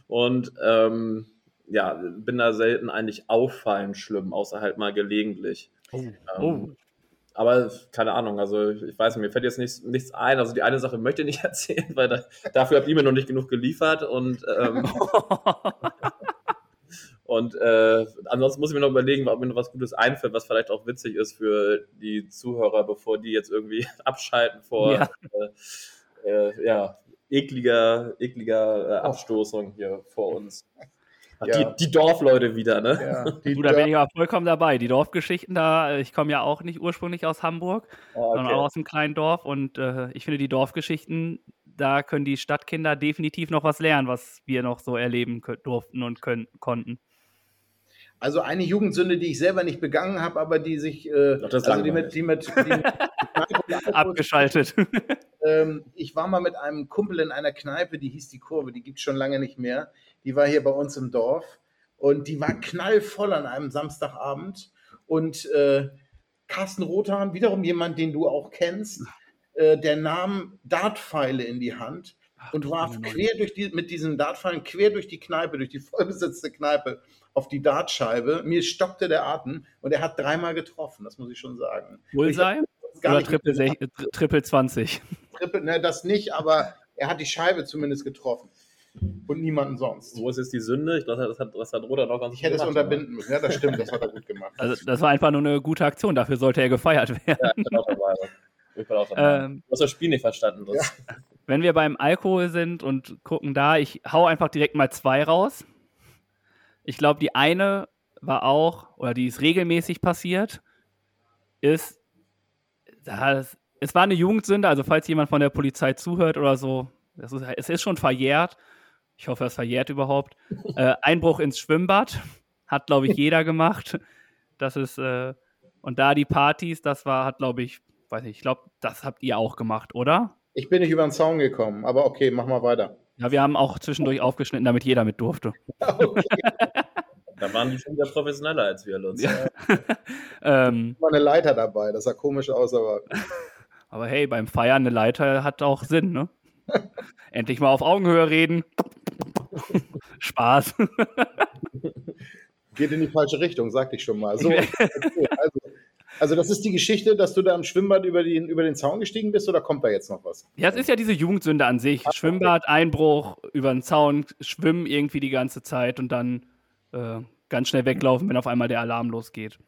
Und ähm, ja, bin da selten eigentlich auffallend schlimm, außer halt mal gelegentlich. Oh. Ähm, oh. Aber keine Ahnung, also ich weiß nicht, mir fällt jetzt nichts, nichts ein. Also die eine Sache möchte ich nicht erzählen, weil da, dafür habt ihr mir noch nicht genug geliefert und ähm, Und äh, ansonsten muss ich mir noch überlegen, ob mir noch was Gutes einfällt, was vielleicht auch witzig ist für die Zuhörer, bevor die jetzt irgendwie abschalten vor Ja. äh, äh, ja, ekliger, ekliger äh, Abstoßung hier vor uns. Ach, Ja. die, die Dorfleute wieder, ne? Ja, Du, da bin ich aber vollkommen dabei. Die Dorfgeschichten da, äh, ich komme ja auch nicht ursprünglich aus Hamburg, Oh, sondern auch aus einem kleinen Dorf und äh, ich finde die Dorfgeschichten, da können die Stadtkinder definitiv noch was lernen, was wir noch so erleben durften und können, konnten. Also eine Jugendsünde, die ich selber nicht begangen habe, aber die sich, äh, also die langweilig. mit, die mit, die mit Kneipe und Alkohol- Abgeschaltet. ähm, ich war mal mit einem Kumpel in einer Kneipe, die hieß die Kurve, die gibt es schon lange nicht mehr. Die war hier bei uns im Dorf und die war knallvoll an einem Samstagabend. Und äh, Carsten Rothahn, wiederum jemand, den du auch kennst, äh, der nahm Dartpfeile in die Hand und warf quer durch die, mit diesen Dartpfeilen quer durch die Kneipe, durch die vollbesetzte Kneipe auf die Dartscheibe. Mir stockte der Atem und er hat dreimal getroffen, das muss ich schon sagen. Bullseye hab gar oder Triple, Triple 20? Triple, ne, das nicht, aber er hat die Scheibe zumindest getroffen. Und niemanden sonst. Wo ist jetzt die Sünde? Ich glaube, das hat, das hat Roder noch ganz Ich hätte es unterbinden müssen. Ja, das stimmt, das hat er gut gemacht. Also das war einfach nur eine gute Aktion, dafür sollte er gefeiert werden. Ja, ich bin auch dabei. Ich bin auch dabei. Ähm, du hast das Spiel nicht verstanden. Ja. Wenn wir beim Alkohol sind und gucken da, ich hau einfach direkt mal zwei raus. Ich glaube, die eine war auch, oder die ist regelmäßig passiert, ist, das, es war eine Jugendsünde, also falls jemand von der Polizei zuhört oder so, das ist, es ist schon verjährt. Ich hoffe, es verjährt überhaupt. Äh, Einbruch ins Schwimmbad hat, glaube ich, jeder gemacht. Das ist, äh, und da die Partys, das war, hat, glaube ich, weiß nicht, ich glaube, das habt ihr auch gemacht, oder? Ich bin nicht über den Zaun gekommen, aber okay, mach mal weiter. Ja, wir haben auch zwischendurch aufgeschnitten, damit jeder mit durfte. Okay. Da waren die schon wieder professioneller als wir, Lutz. Ähm, War eine Leiter dabei, das sah komisch aus, aber aber hey, beim Feiern eine Leiter hat auch Sinn, ne? Endlich mal auf Augenhöhe reden. Spaß. geht in die falsche Richtung, sagte ich schon mal. So, also, also das ist die Geschichte, dass du da im Schwimmbad über den, über den Zaun gestiegen bist oder kommt da jetzt noch was? Ja, es ist ja diese Jugendsünde an sich. Schwimmbad, Einbruch, über den Zaun, schwimmen irgendwie die ganze Zeit und dann äh, ganz schnell weglaufen, wenn auf einmal der Alarm losgeht.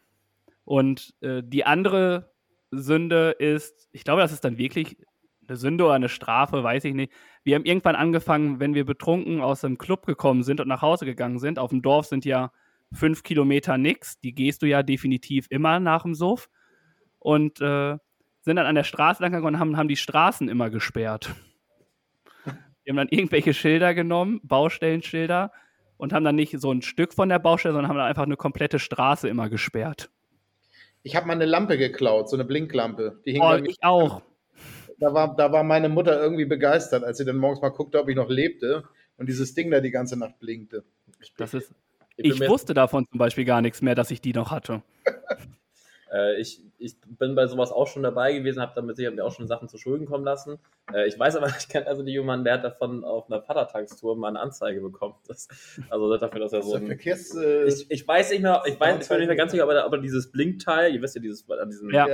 Und äh, die andere Sünde ist, ich glaube, das ist dann wirklich eine Sünde oder eine Strafe, weiß ich nicht. Wir haben irgendwann angefangen, wenn wir betrunken aus dem Club gekommen sind und nach Hause gegangen sind. Auf dem Dorf sind ja fünf Kilometer nix. Die gehst du ja definitiv immer nach dem Suff. Und äh, sind dann an der Straße lang gegangen und haben, haben die Straßen immer gesperrt. Die haben dann irgendwelche Schilder genommen, Baustellenschilder, und haben dann nicht so ein Stück von der Baustelle, sondern haben dann einfach eine komplette Straße immer gesperrt. Ich habe mal eine Lampe geklaut, so eine Blinklampe. Die hing Oh, bei mir. ich auch. Da war, da war meine Mutter irgendwie begeistert, als sie dann morgens mal guckte, ob ich noch lebte und dieses Ding da die ganze Nacht blinkte. Das ist, ich mir- wusste davon zum Beispiel gar nichts mehr, dass ich die noch hatte. Äh, ich, ich bin bei sowas auch schon dabei gewesen, habe damit sicher mir auch schon Sachen zu Schulden kommen lassen. Äh, ich weiß aber, ich kenne also die jemanden, der hat davon auf einer Vatertagstour mal eine Anzeige bekommen. Das, also dafür, dass er so ein, Verkehrs... Äh, ich, ich weiß nicht mehr, ich weiß ich bin nicht mehr ganz sicher, aber, aber dieses Blinkteil, ihr wisst ja, dieses an diesen Ja.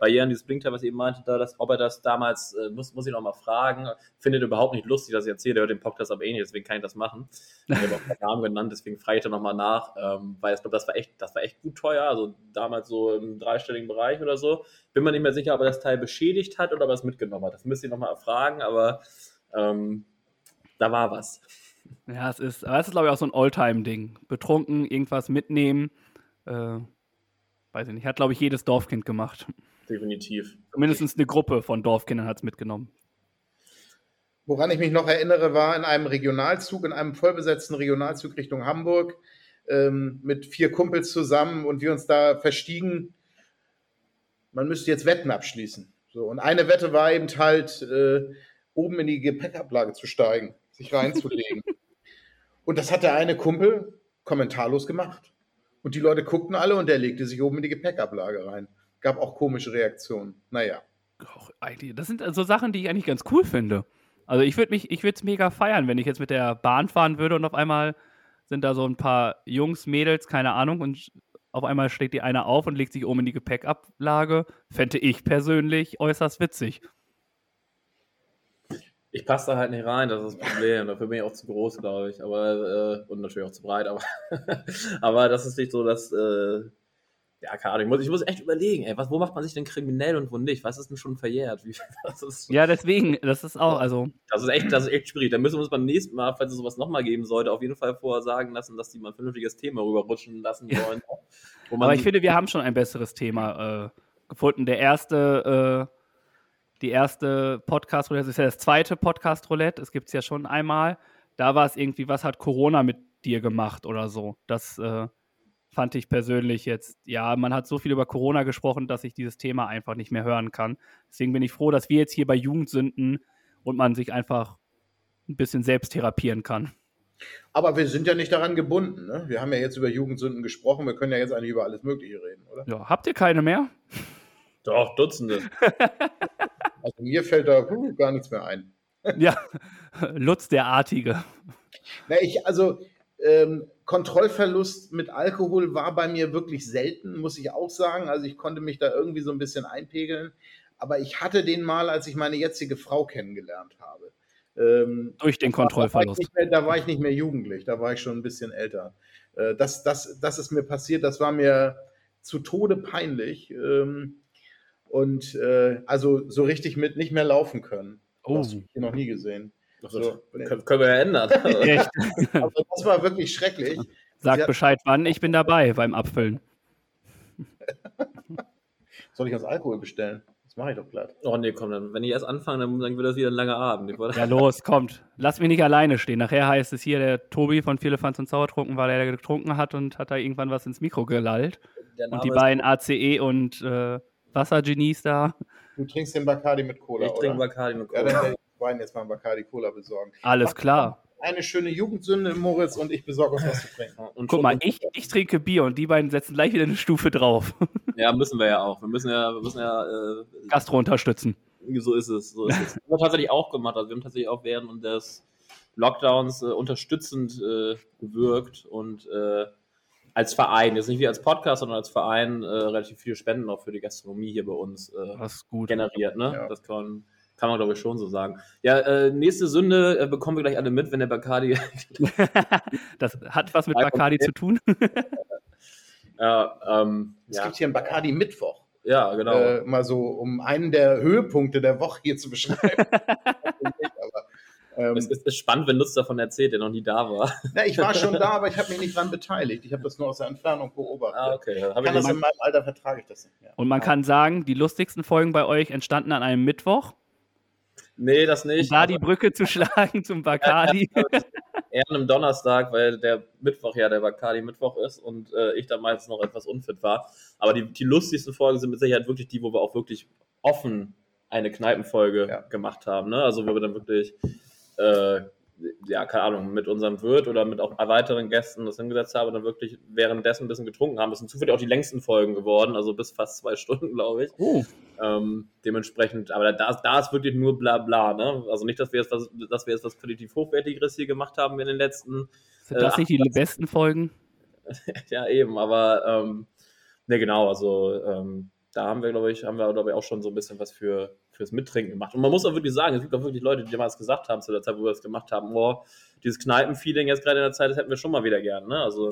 Barrieren, dieses Blinkteil, was ihr eben meinte, da, das, ob er das damals, äh, muss, muss ich noch mal fragen, findet überhaupt nicht lustig, dass ich erzähle, er hört den Podcast aber eh nicht, deswegen kann ich das machen. Ich habe auch keinen Namen genannt, deswegen frage ich da nochmal nach, ähm, weil ich glaube, das war echt, das war echt gut teuer, also damals so im dreistelligen Bereich oder so. Bin mir nicht mehr sicher, ob er das Teil beschädigt hat oder ob er es mitgenommen hat. Das müsste ich nochmal erfragen, aber ähm, da war was. Ja, es ist, aber es ist, glaube ich, auch so ein Oldtime-Ding. Betrunken, irgendwas mitnehmen. Äh, weiß ich nicht. Hat, glaube ich, jedes Dorfkind gemacht. Definitiv. Zumindest eine Gruppe von Dorfkindern hat es mitgenommen. Woran ich mich noch erinnere, war in einem Regionalzug, in einem vollbesetzten Regionalzug Richtung Hamburg, ähm, mit vier Kumpels zusammen und wir uns da verstiegen. Man müsste jetzt Wetten abschließen. So, und eine Wette war eben halt, äh, oben in die Gepäckablage zu steigen, sich reinzulegen. und das hat der eine Kumpel kommentarlos gemacht. Und die Leute guckten alle und der legte sich oben in die Gepäckablage rein. Gab auch komische Reaktionen. Naja. Das sind so Sachen, die ich eigentlich ganz cool finde. Also ich würde mich, ich würde es mega feiern, wenn ich jetzt mit der Bahn fahren würde und auf einmal sind da so ein paar Jungs, Mädels, keine Ahnung, und auf einmal steht die eine auf und legt sich oben in die Gepäckablage. Fände ich persönlich äußerst witzig. Ich passe da halt nicht rein, das ist das Problem. Dafür bin ich auch zu groß, glaube ich. Aber, äh, und natürlich auch zu breit, aber, aber das ist nicht so, dass. Äh, ja, keine Ahnung, ich muss, ich muss echt überlegen, ey, was, wo macht man sich denn kriminell und wo nicht? Was ist denn schon verjährt? Wie, ist, ja, deswegen, das ist auch, also. Das ist echt, das ist echt schwierig. Da müssen wir uns beim nächsten Mal, falls es sowas nochmal geben sollte, auf jeden Fall vorher sagen lassen, dass die mal ein vernünftiges Thema rüberrutschen lassen sollen. Ja. Aber ich finde, wir haben schon ein besseres Thema äh, gefunden. Der erste, äh, die erste Podcast-Roulette, das ist ja das zweite Podcast-Roulette, es gibt es ja schon einmal. Da war es irgendwie, was hat Corona mit dir gemacht oder so. Das äh, fand ich persönlich jetzt, ja, man hat so viel über Corona gesprochen, dass ich dieses Thema einfach nicht mehr hören kann. Deswegen bin ich froh, dass wir jetzt hier bei Jugendsünden und man sich einfach ein bisschen selbst therapieren kann. Aber wir sind ja nicht daran gebunden. Ne? Wir haben ja jetzt über Jugendsünden gesprochen. Wir können ja jetzt eigentlich über alles Mögliche reden, oder? Ja, habt ihr keine mehr? Doch, Dutzende. also mir fällt da uh, gar nichts mehr ein. ja, Lutz der Artige. Na, ich, also ähm, Kontrollverlust mit Alkohol war bei mir wirklich selten, muss ich auch sagen. Also ich konnte mich da irgendwie so ein bisschen einpegeln. Aber ich hatte den mal, als ich meine jetzige Frau kennengelernt habe. Ähm, Durch den Kontrollverlust. Da war, mehr, da war, ich nicht mehr jugendlich, da war ich schon ein bisschen älter. Äh, das, das, das ist mir passiert, das war mir zu Tode peinlich. Ähm, und äh, also so richtig mit nicht mehr laufen können. Oh. Das habe ich noch nie gesehen. So, können, können wir ja ändern. Echt? also das war wirklich schrecklich. Sag Bescheid wann, ich bin dabei beim Abfüllen. Soll ich uns Alkohol bestellen? Das mache ich doch platt. Oh nee, komm, dann, wenn ich erst anfange, dann, dann wird das wieder ein langer Abend. Ja, los, kommt. Lass mich nicht alleine stehen. Nachher heißt es hier, der Tobi von Viele Fans und Sauertrunken war der, der getrunken hat und hat da irgendwann was ins Mikro gelallt. Und die beiden ACE und äh, Wassergenies da. Du trinkst den Bacardi mit Cola, Ich trinke Bacardi mit Cola. Ja, Wein jetzt mal Bacardi Cola besorgen. Alles klar. Eine schöne Jugendsünde, Moritz, und ich besorge uns was zu trinken. Und Guck mal, ich, ich trinke Bier und die beiden setzen gleich wieder eine Stufe drauf. Ja, müssen wir ja auch. Wir müssen ja, wir müssen ja äh, Gastro unterstützen. So ist es. So ist es. haben wir tatsächlich auch gemacht. Also wir haben tatsächlich auch während des Lockdowns äh, unterstützend äh, gewirkt und äh, als Verein, jetzt nicht wie als Podcast, sondern als Verein äh, relativ viele Spenden auch für die Gastronomie hier bei uns äh, generiert. Ne? Ja. Das kann, kann man, glaube ich, schon so sagen. Ja, äh, nächste Sünde äh, bekommen wir gleich alle mit, wenn der Bacardi. das hat was mit Bacardi zu tun. ja, ähm, es ja. gibt hier einen Bacardi-Mittwoch. Ja, genau. Äh, mal so, um einen der Höhepunkte der Woche hier zu beschreiben. ähm, es ist, spannend, wenn Lutz davon erzählt, der noch nie da war. Ja, ich war schon da, aber ich habe mich nicht dran beteiligt. Ich habe das nur aus der Entfernung beobachtet. Ah, okay. Ja, kann das in meinem Alter vertrage ich das nicht. Ja. Und man kann sagen, die lustigsten Folgen bei euch entstanden an einem Mittwoch. Nee, das nicht. Um da die Brücke zu schlagen zum Bacardi. Eher an einem Donnerstag, weil der Mittwoch ja der Bacardi Mittwoch ist und äh, ich damals noch etwas unfit war. Aber die, die lustigsten Folgen sind mit Sicherheit wirklich die, wo wir auch wirklich offen eine Kneipenfolge ja. gemacht haben. Ne? Also wo wir dann wirklich äh, ja, keine Ahnung, mit unserem Wirt oder mit auch weiteren Gästen das hingesetzt habe und dann wirklich währenddessen ein bisschen getrunken haben. Das sind zufällig auch die längsten Folgen geworden, also bis fast zwei Stunden, glaube ich. Uh. Ähm, dementsprechend, aber da, da ist wirklich nur bla bla, ne? Also nicht, dass wir jetzt was, dass wir jetzt was qualitativ Hochwertigeres hier gemacht haben in den letzten. Sind das äh, nicht die besten Folgen? ja, eben, aber ähm, ne, genau, also ähm, da haben wir, glaube ich, haben wir, glaube ich, auch schon so ein bisschen was für, fürs Mittrinken gemacht. Und man muss auch wirklich sagen, es gibt auch wirklich Leute, die damals gesagt haben, zu der Zeit, wo wir das gemacht haben, boah, dieses Kneipenfeeling jetzt gerade in der Zeit, das hätten wir schon mal wieder gern. Ne? Also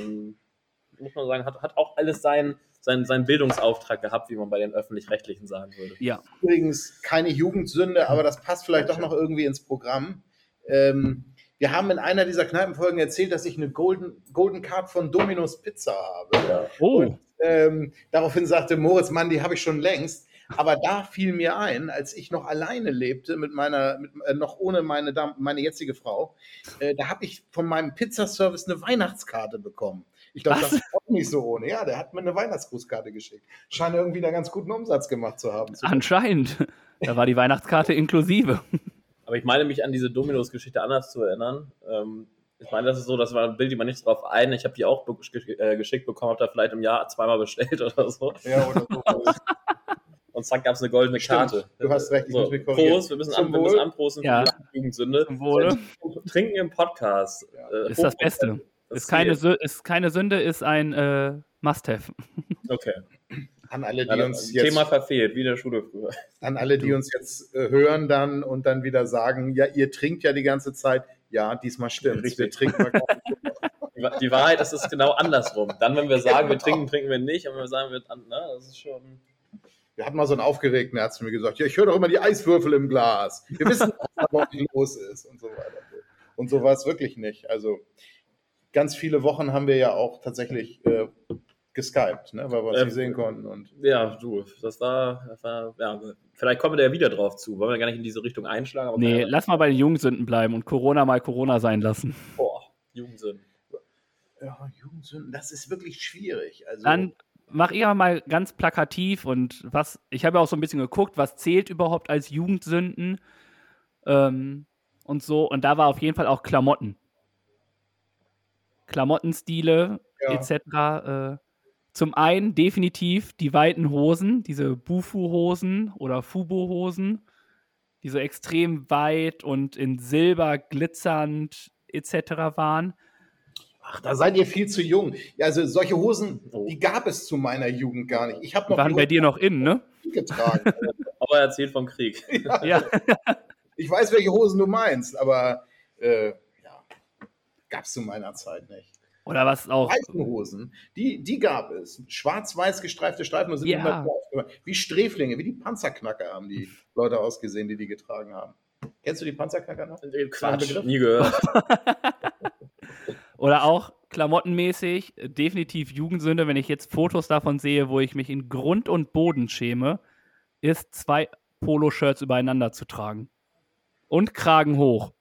muss man sagen, hat, hat auch alles seinen, seinen, seinen Bildungsauftrag gehabt, wie man bei den Öffentlich-Rechtlichen sagen würde. Ja. Übrigens keine Jugendsünde, aber das passt vielleicht doch noch irgendwie ins Programm. Ähm, wir haben in einer dieser Kneipenfolgen erzählt, dass ich eine Golden, Golden Card von Domino's Pizza habe. Ja. Oh. Und, ähm, daraufhin sagte Moritz, Mann, die habe ich schon längst. Aber da fiel mir ein, als ich noch alleine lebte, mit meiner, mit, äh, noch ohne meine, Dam meine jetzige Frau, äh, da habe ich von meinem Pizzaservice eine Weihnachtskarte bekommen. Ich glaube, das ist auch nicht so ohne. Ja, der hat mir eine Weihnachtsgrußkarte geschickt. Scheint irgendwie einen ganz guten Umsatz gemacht zu haben. Anscheinend. Da war die Weihnachtskarte inklusive. Aber ich meine mich an diese Dominos-Geschichte anders zu erinnern. Ähm, ich meine, das ist so, das war ein Bild, die man nicht drauf ein. Ich habe die auch äh, geschickt bekommen, habe da vielleicht im Jahr zweimal bestellt oder so. Ja, oder so. Und zack, gab es eine goldene Stimmt, Karte. Du hast recht, ich so, muss mich Prost, wir müssen, an, wir anprosten ja. für die Jugendsünde. Zum Wohle. Trinken im Podcast. Ja. Äh, ist das Beste. Das Ist keine, fehlt. Sü- ist keine Sünde, ist ein äh, Must-Have. Okay. An alle, die Ja, uns Thema jetzt, verfehlt, wie in der Schule früher. an alle, die uns jetzt äh, hören dann und dann wieder sagen, ja, ihr trinkt ja die ganze Zeit. Ja, diesmal stimmt. Richtig. Wir trinken mal nicht. Die Wa- Die Wahrheit ist es genau andersrum. Dann, wenn wir sagen, wir trinken, trinken wir nicht. Und wenn wir sagen, wir, ne, das ist schon. Wir hatten mal so einen aufgeregten Arzt zu mir gesagt, ja, ich höre doch immer die Eiswürfel im Glas. Wir wissen, was da los ist und so weiter. Und so war es wirklich nicht. Also ganz viele Wochen haben wir ja auch tatsächlich äh, geskypt, ne, weil wir uns Ähm, nicht sehen konnten. Und Ja, du, das war, das war ja, vielleicht kommen wir da ja wieder drauf zu. Wollen wir gar nicht in diese Richtung einschlagen, aber Nee, keine- lass mal bei den Jugendsünden bleiben und Corona mal Corona sein lassen. boah, Jugendsinn. ja, Jugendsünden, das ist wirklich schwierig. Also, Dann mach ich mal ganz plakativ und was, ich habe ja auch so ein bisschen geguckt, was zählt überhaupt als Jugendsünden ähm, und so. Und da war auf jeden Fall auch Klamotten. Klamottenstile Ja. etc. Äh, zum einen definitiv die weiten Hosen, diese Bufu-Hosen oder Fubo-Hosen, die so extrem weit und in Silber glitzernd etc. waren. ach, da seid ihr viel zu jung. Ja, also solche Hosen, Oh. die gab es zu meiner Jugend gar nicht. Ich habe Die noch waren bei dir noch in, ne? getragen. Aber erzählt vom Krieg. Ja. Ich weiß, welche Hosen du meinst, aber äh, ja, gab es zu meiner Zeit nicht. Oder was auch. Streifenhosen, die, die gab es. Schwarz-weiß gestreifte Streifen sind Ja. Wie Sträflinge, wie die Panzerknacker haben die Leute ausgesehen, die die getragen haben. Kennst du die Panzerknacker noch? Quatsch, nie gehört. Oder auch klamottenmäßig, definitiv Jugendsünde, wenn ich jetzt Fotos davon sehe, wo ich mich in Grund und Boden schäme, ist zwei Poloshirts übereinander zu tragen. Und Kragen hoch.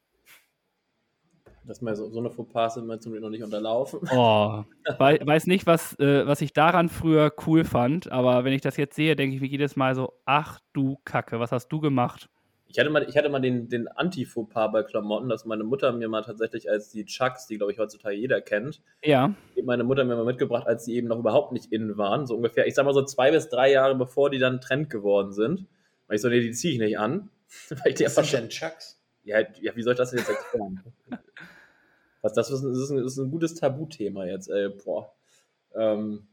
Dass mir so, so eine Fauxpas sind mir zum Glück noch nicht unterlaufen. Oh, wei weiß nicht, was, äh, was ich daran früher cool fand, aber wenn ich das jetzt sehe, denke ich mir jedes Mal so, ach du Kacke, was hast du gemacht? Ich hatte mal, ich hatte mal den, den Anti-Fauxpas bei Klamotten, dass meine Mutter mir mal tatsächlich als die Chucks, die glaube ich heutzutage jeder kennt, Ja, meine Mutter mir mal mitgebracht, als die eben noch überhaupt nicht innen waren. So ungefähr, ich sag mal so zwei bis drei Jahre bevor die dann Trend geworden sind. Weil ich so, nee, die ziehe ich nicht an. Weil ich die Was sind denn Chucks? Ja, ja, wie soll ich das denn jetzt erklären? Was, das, ist ist ein, ist ein gutes Tabuthema jetzt, ey, boah. Ähm,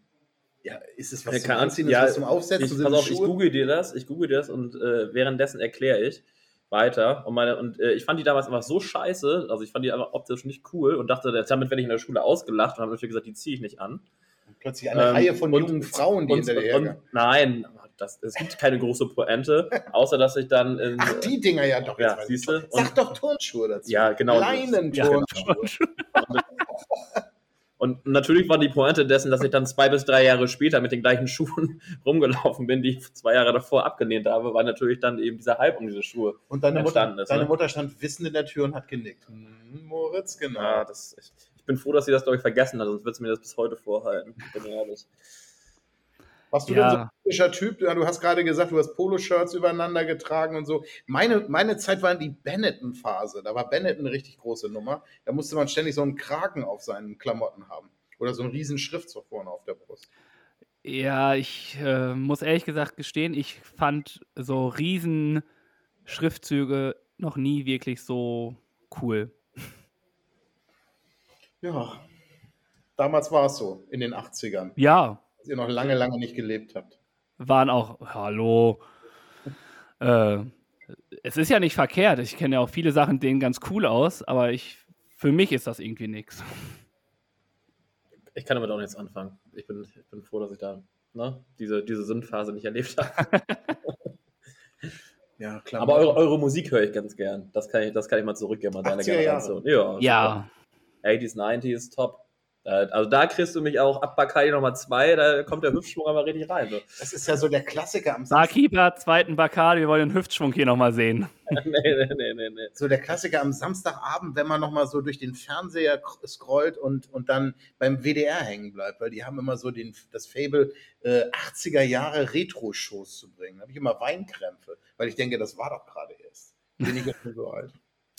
Ja, ist es was zum keine Ahnung. Anziehen, Ja, was zum Aufsetzen? ich, pass auf, ich google dir das, ich google dir das und äh, währenddessen erkläre ich weiter. Und, meine, und äh, ich fand die damals einfach so scheiße, also ich fand die einfach optisch nicht cool und dachte, damit werde ich in der Schule ausgelacht und habe natürlich gesagt, die ziehe ich nicht an. Plötzlich eine Ähm, Reihe von und- jungen Frauen, die Und, hinter dir und, nein, das, es gibt keine große Pointe, außer dass ich dann in, Ach, die Dinger ja doch. Ja, ich siehst du? Sag doch Turnschuhe dazu. Ja, genau. Leinenturnschuhe. Und natürlich war die Pointe dessen, dass ich dann zwei bis drei Jahre später mit den gleichen Schuhen rumgelaufen bin, die ich zwei Jahre davor abgelehnt habe, weil natürlich dann eben dieser Hype um diese Schuhe. Und deine Mutter, entstanden ist, deine ne? Mutter stand wissend in der Tür und hat genickt. Hm, Moritz, genau. Ja, das, ich, ich bin froh, dass sie das, glaube ich, vergessen hat, sonst wird sie mir das bis heute vorhalten. Bin ehrlich. Warst du Ja. denn so ein typischer Typ? Du hast gerade gesagt, du hast Poloshirts übereinander getragen und so. Meine, meine Zeit war die Benetton-Phase. Da war Benetton eine richtig große Nummer. Da musste man ständig so einen Kragen auf seinen Klamotten haben. Oder so einen riesen Schriftzug vorne auf der Brust. Ja, ich äh, muss ehrlich gesagt gestehen, ich fand so riesen Schriftzüge noch nie wirklich so cool. Ja, damals war es so, in den 80ern, Ja, als ihr noch lange, lange nicht gelebt habt. waren auch, hallo. Äh, es ist ja nicht verkehrt. Ich kenne ja auch viele Sachen, denen ganz cool aus, aber ich, für mich ist das irgendwie nichts. Ich kann damit auch nichts anfangen. Ich bin, ich bin froh, dass ich da ne, diese, diese Sündphase nicht erlebt habe. Ja, klar. Aber eure, eure Musik höre ich ganz gern. Das kann ich, das kann ich mal zurückgeben an deine 80er Jahre. Generation. Ja, Ja, 80s, 90s, top. Äh, Also da kriegst du mich auch ab Bacardi Nummer 2, da kommt der Hüftschwung aber richtig rein. So. Das ist ja so der Klassiker am Samstag. Barkeeper, zweiten Bacardi, wir wollen den Hüftschwung hier nochmal sehen. nee, nee, nee, nee, nee. So der Klassiker am Samstagabend, wenn man nochmal so durch den Fernseher scrollt und, und dann beim WDR hängen bleibt, weil die haben immer so den, das Fable, äh, 80er Jahre Retro-Shows zu bringen. Da habe ich immer Weinkrämpfe, weil ich denke, das war doch gerade erst. Bin ich jetzt so alt.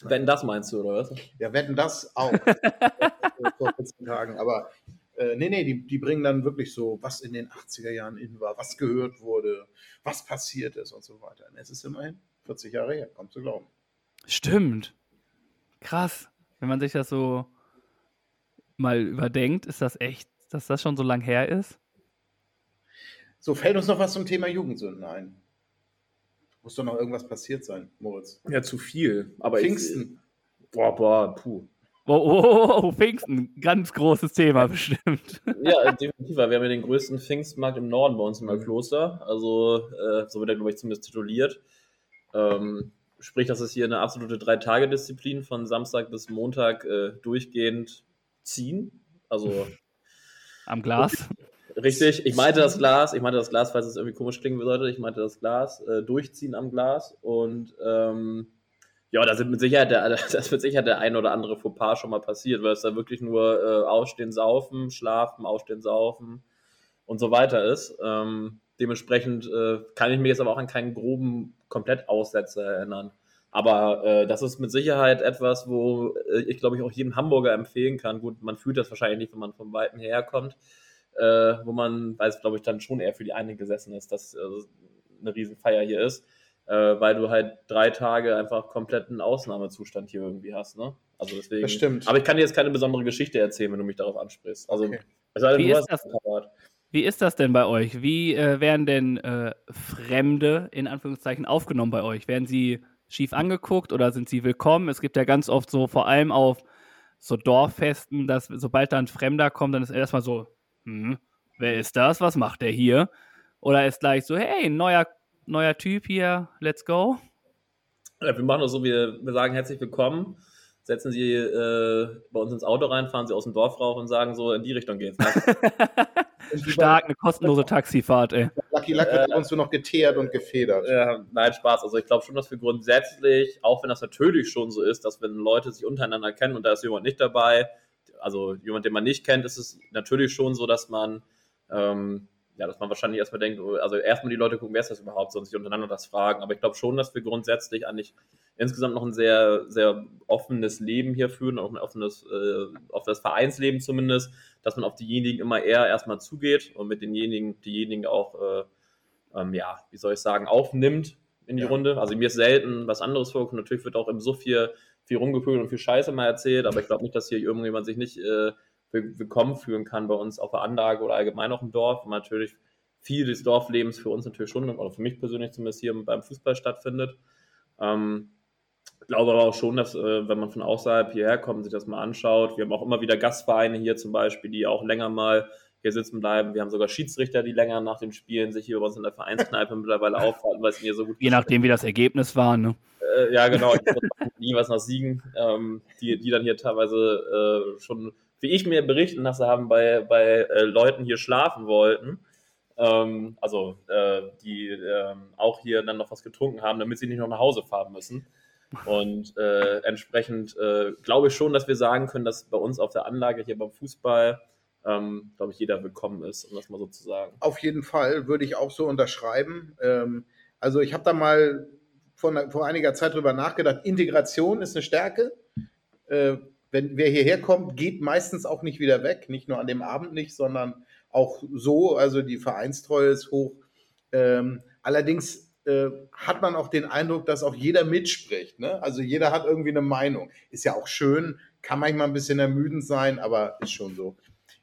Wenn das meinst du, oder was? Ja, wetten das auch. vor 14 Tagen. Aber äh, nee, nee, die, die bringen dann wirklich so, was in den 80er Jahren in war, was gehört wurde, was passiert ist und so weiter. Und es ist immerhin 40 Jahre her, kaum zu glauben. Stimmt. Krass. Wenn man sich das so mal überdenkt, ist das echt, dass das schon so lang her ist? So, fällt uns noch was zum Thema Jugendsünden ein? Muss doch noch irgendwas passiert sein, Moritz. Ja, zu viel. Aber Pfingsten. Ich, boah, boah, puh. Oh, oh, oh, oh, Pfingsten, ganz großes Thema bestimmt. Ja, definitiv. Wir haben ja den größten Pfingstmarkt im Norden bei uns im Kloster. Also, äh, so wird er, glaube ich, zumindest tituliert. Ähm, sprich, das ist hier eine absolute Drei-Tage-Disziplin von Samstag bis Montag äh, durchgehend ziehen. Also. Am Glas. Richtig, ich meinte das Glas, ich meinte das Glas, falls es irgendwie komisch klingen sollte, ich meinte das Glas, äh, durchziehen am Glas und ähm, ja, da sind mit Sicherheit der, das mit Sicherheit der ein oder andere Fauxpas schon mal passiert, weil es da wirklich nur äh, Aufstehen, Saufen, Schlafen, Aufstehen, Saufen und so weiter ist. Ähm, dementsprechend äh, kann ich mich jetzt aber auch an keinen groben Komplettaussetzer erinnern. Aber äh, das ist mit Sicherheit etwas, wo äh, ich glaube ich auch jedem Hamburger empfehlen kann. Gut, man fühlt das wahrscheinlich nicht, wenn man von Weitem herkommt, äh, wo man, weil es glaube ich dann schon eher für die einen gesessen ist, dass äh, eine Riesenfeier hier ist, äh, weil du halt drei Tage einfach kompletten Ausnahmezustand hier irgendwie hast. Ne? Also deswegen. Das stimmt. Aber ich kann dir jetzt keine besondere Geschichte erzählen, wenn du mich darauf ansprichst. Also, Okay. denn, Wie du ist das? Wie ist das denn bei euch? Wie äh, werden denn äh, Fremde in Anführungszeichen aufgenommen bei euch? Werden sie schief angeguckt oder sind sie willkommen? Es gibt ja ganz oft so, vor allem auf so Dorffesten, dass sobald da ein Fremder kommt, dann ist erstmal so, hm, wer ist das? Was macht der hier? Oder ist gleich so, hey, neuer, neuer Typ hier, let's go. Ja, wir machen das so, wir, wir sagen herzlich willkommen, setzen Sie äh, bei uns ins Auto rein, fahren Sie aus dem Dorf rauf und sagen so, in die Richtung geht's. Ne? Stark, eine kostenlose Taxifahrt, ey. Lucky Lucky hat uns so noch geteert und gefedert. Ja, nein, Spaß. Also ich glaube schon, dass wir grundsätzlich, auch wenn das natürlich schon so ist, dass wenn Leute sich untereinander kennen und da ist jemand nicht dabei, also jemand, den man nicht kennt, ist es natürlich schon so, dass man, ähm, ja, dass man wahrscheinlich erstmal denkt, oh, also erstmal die Leute gucken, wer ist das überhaupt, sonst sich untereinander das fragen. Aber ich glaube schon, dass wir grundsätzlich eigentlich insgesamt noch ein sehr, sehr offenes Leben hier führen, auch ein offenes, äh, offenes Vereinsleben zumindest, dass man auf diejenigen immer eher erstmal zugeht und mit denjenigen, diejenigen auch, äh, ähm, ja, wie soll ich sagen, aufnimmt in die Ja. Runde. Also mir ist selten was anderes vorgekommen. Natürlich wird auch im Suff hier viel rumgepöbelt und viel Scheiße mal erzählt, aber ich glaube nicht, dass hier irgendjemand sich nicht äh, will- willkommen fühlen kann bei uns auf der Anlage oder allgemein auch im Dorf. Und natürlich viel des Dorflebens für uns natürlich schon, oder für mich persönlich zumindest hier beim Fußball stattfindet. Ähm, glaube aber auch schon, dass äh, wenn man von außerhalb hierher kommt, sich das mal anschaut, wir haben auch immer wieder Gastvereine hier zum Beispiel, die auch länger mal hier sitzen bleiben. Wir haben sogar Schiedsrichter, die länger nach dem Spielen sich hier bei uns in der Vereinskneipe mittlerweile aufhalten, weil es mir so gut Je nachdem, wie das Ergebnis war, ne? Äh, ja, genau. Ich nie was nach Siegen, ähm, die, die dann hier teilweise äh, schon, wie ich mir berichten lasse, haben bei, bei äh, Leuten hier schlafen wollten. Ähm, also, äh, die ähm, auch hier dann noch was getrunken haben, damit sie nicht noch nach Hause fahren müssen. Und äh, entsprechend äh, glaube ich schon, dass wir sagen können, dass bei uns auf der Anlage hier beim Fußball, ähm, glaube ich, jeder willkommen ist, um das mal so zu sagen. Auf jeden Fall würde ich auch so unterschreiben. Ähm, also ich habe da mal vor, vor einiger Zeit drüber nachgedacht. Integration ist eine Stärke. Äh, wenn wer hierher kommt, geht meistens auch nicht wieder weg. Nicht nur an dem Abend nicht, sondern auch so. Also die Vereinstreue ist hoch. Ähm, allerdings äh, hat man auch den Eindruck, dass auch jeder mitspricht. Ne? Also jeder hat irgendwie eine Meinung. Ist ja auch schön, kann manchmal ein bisschen ermüdend sein, aber ist schon so.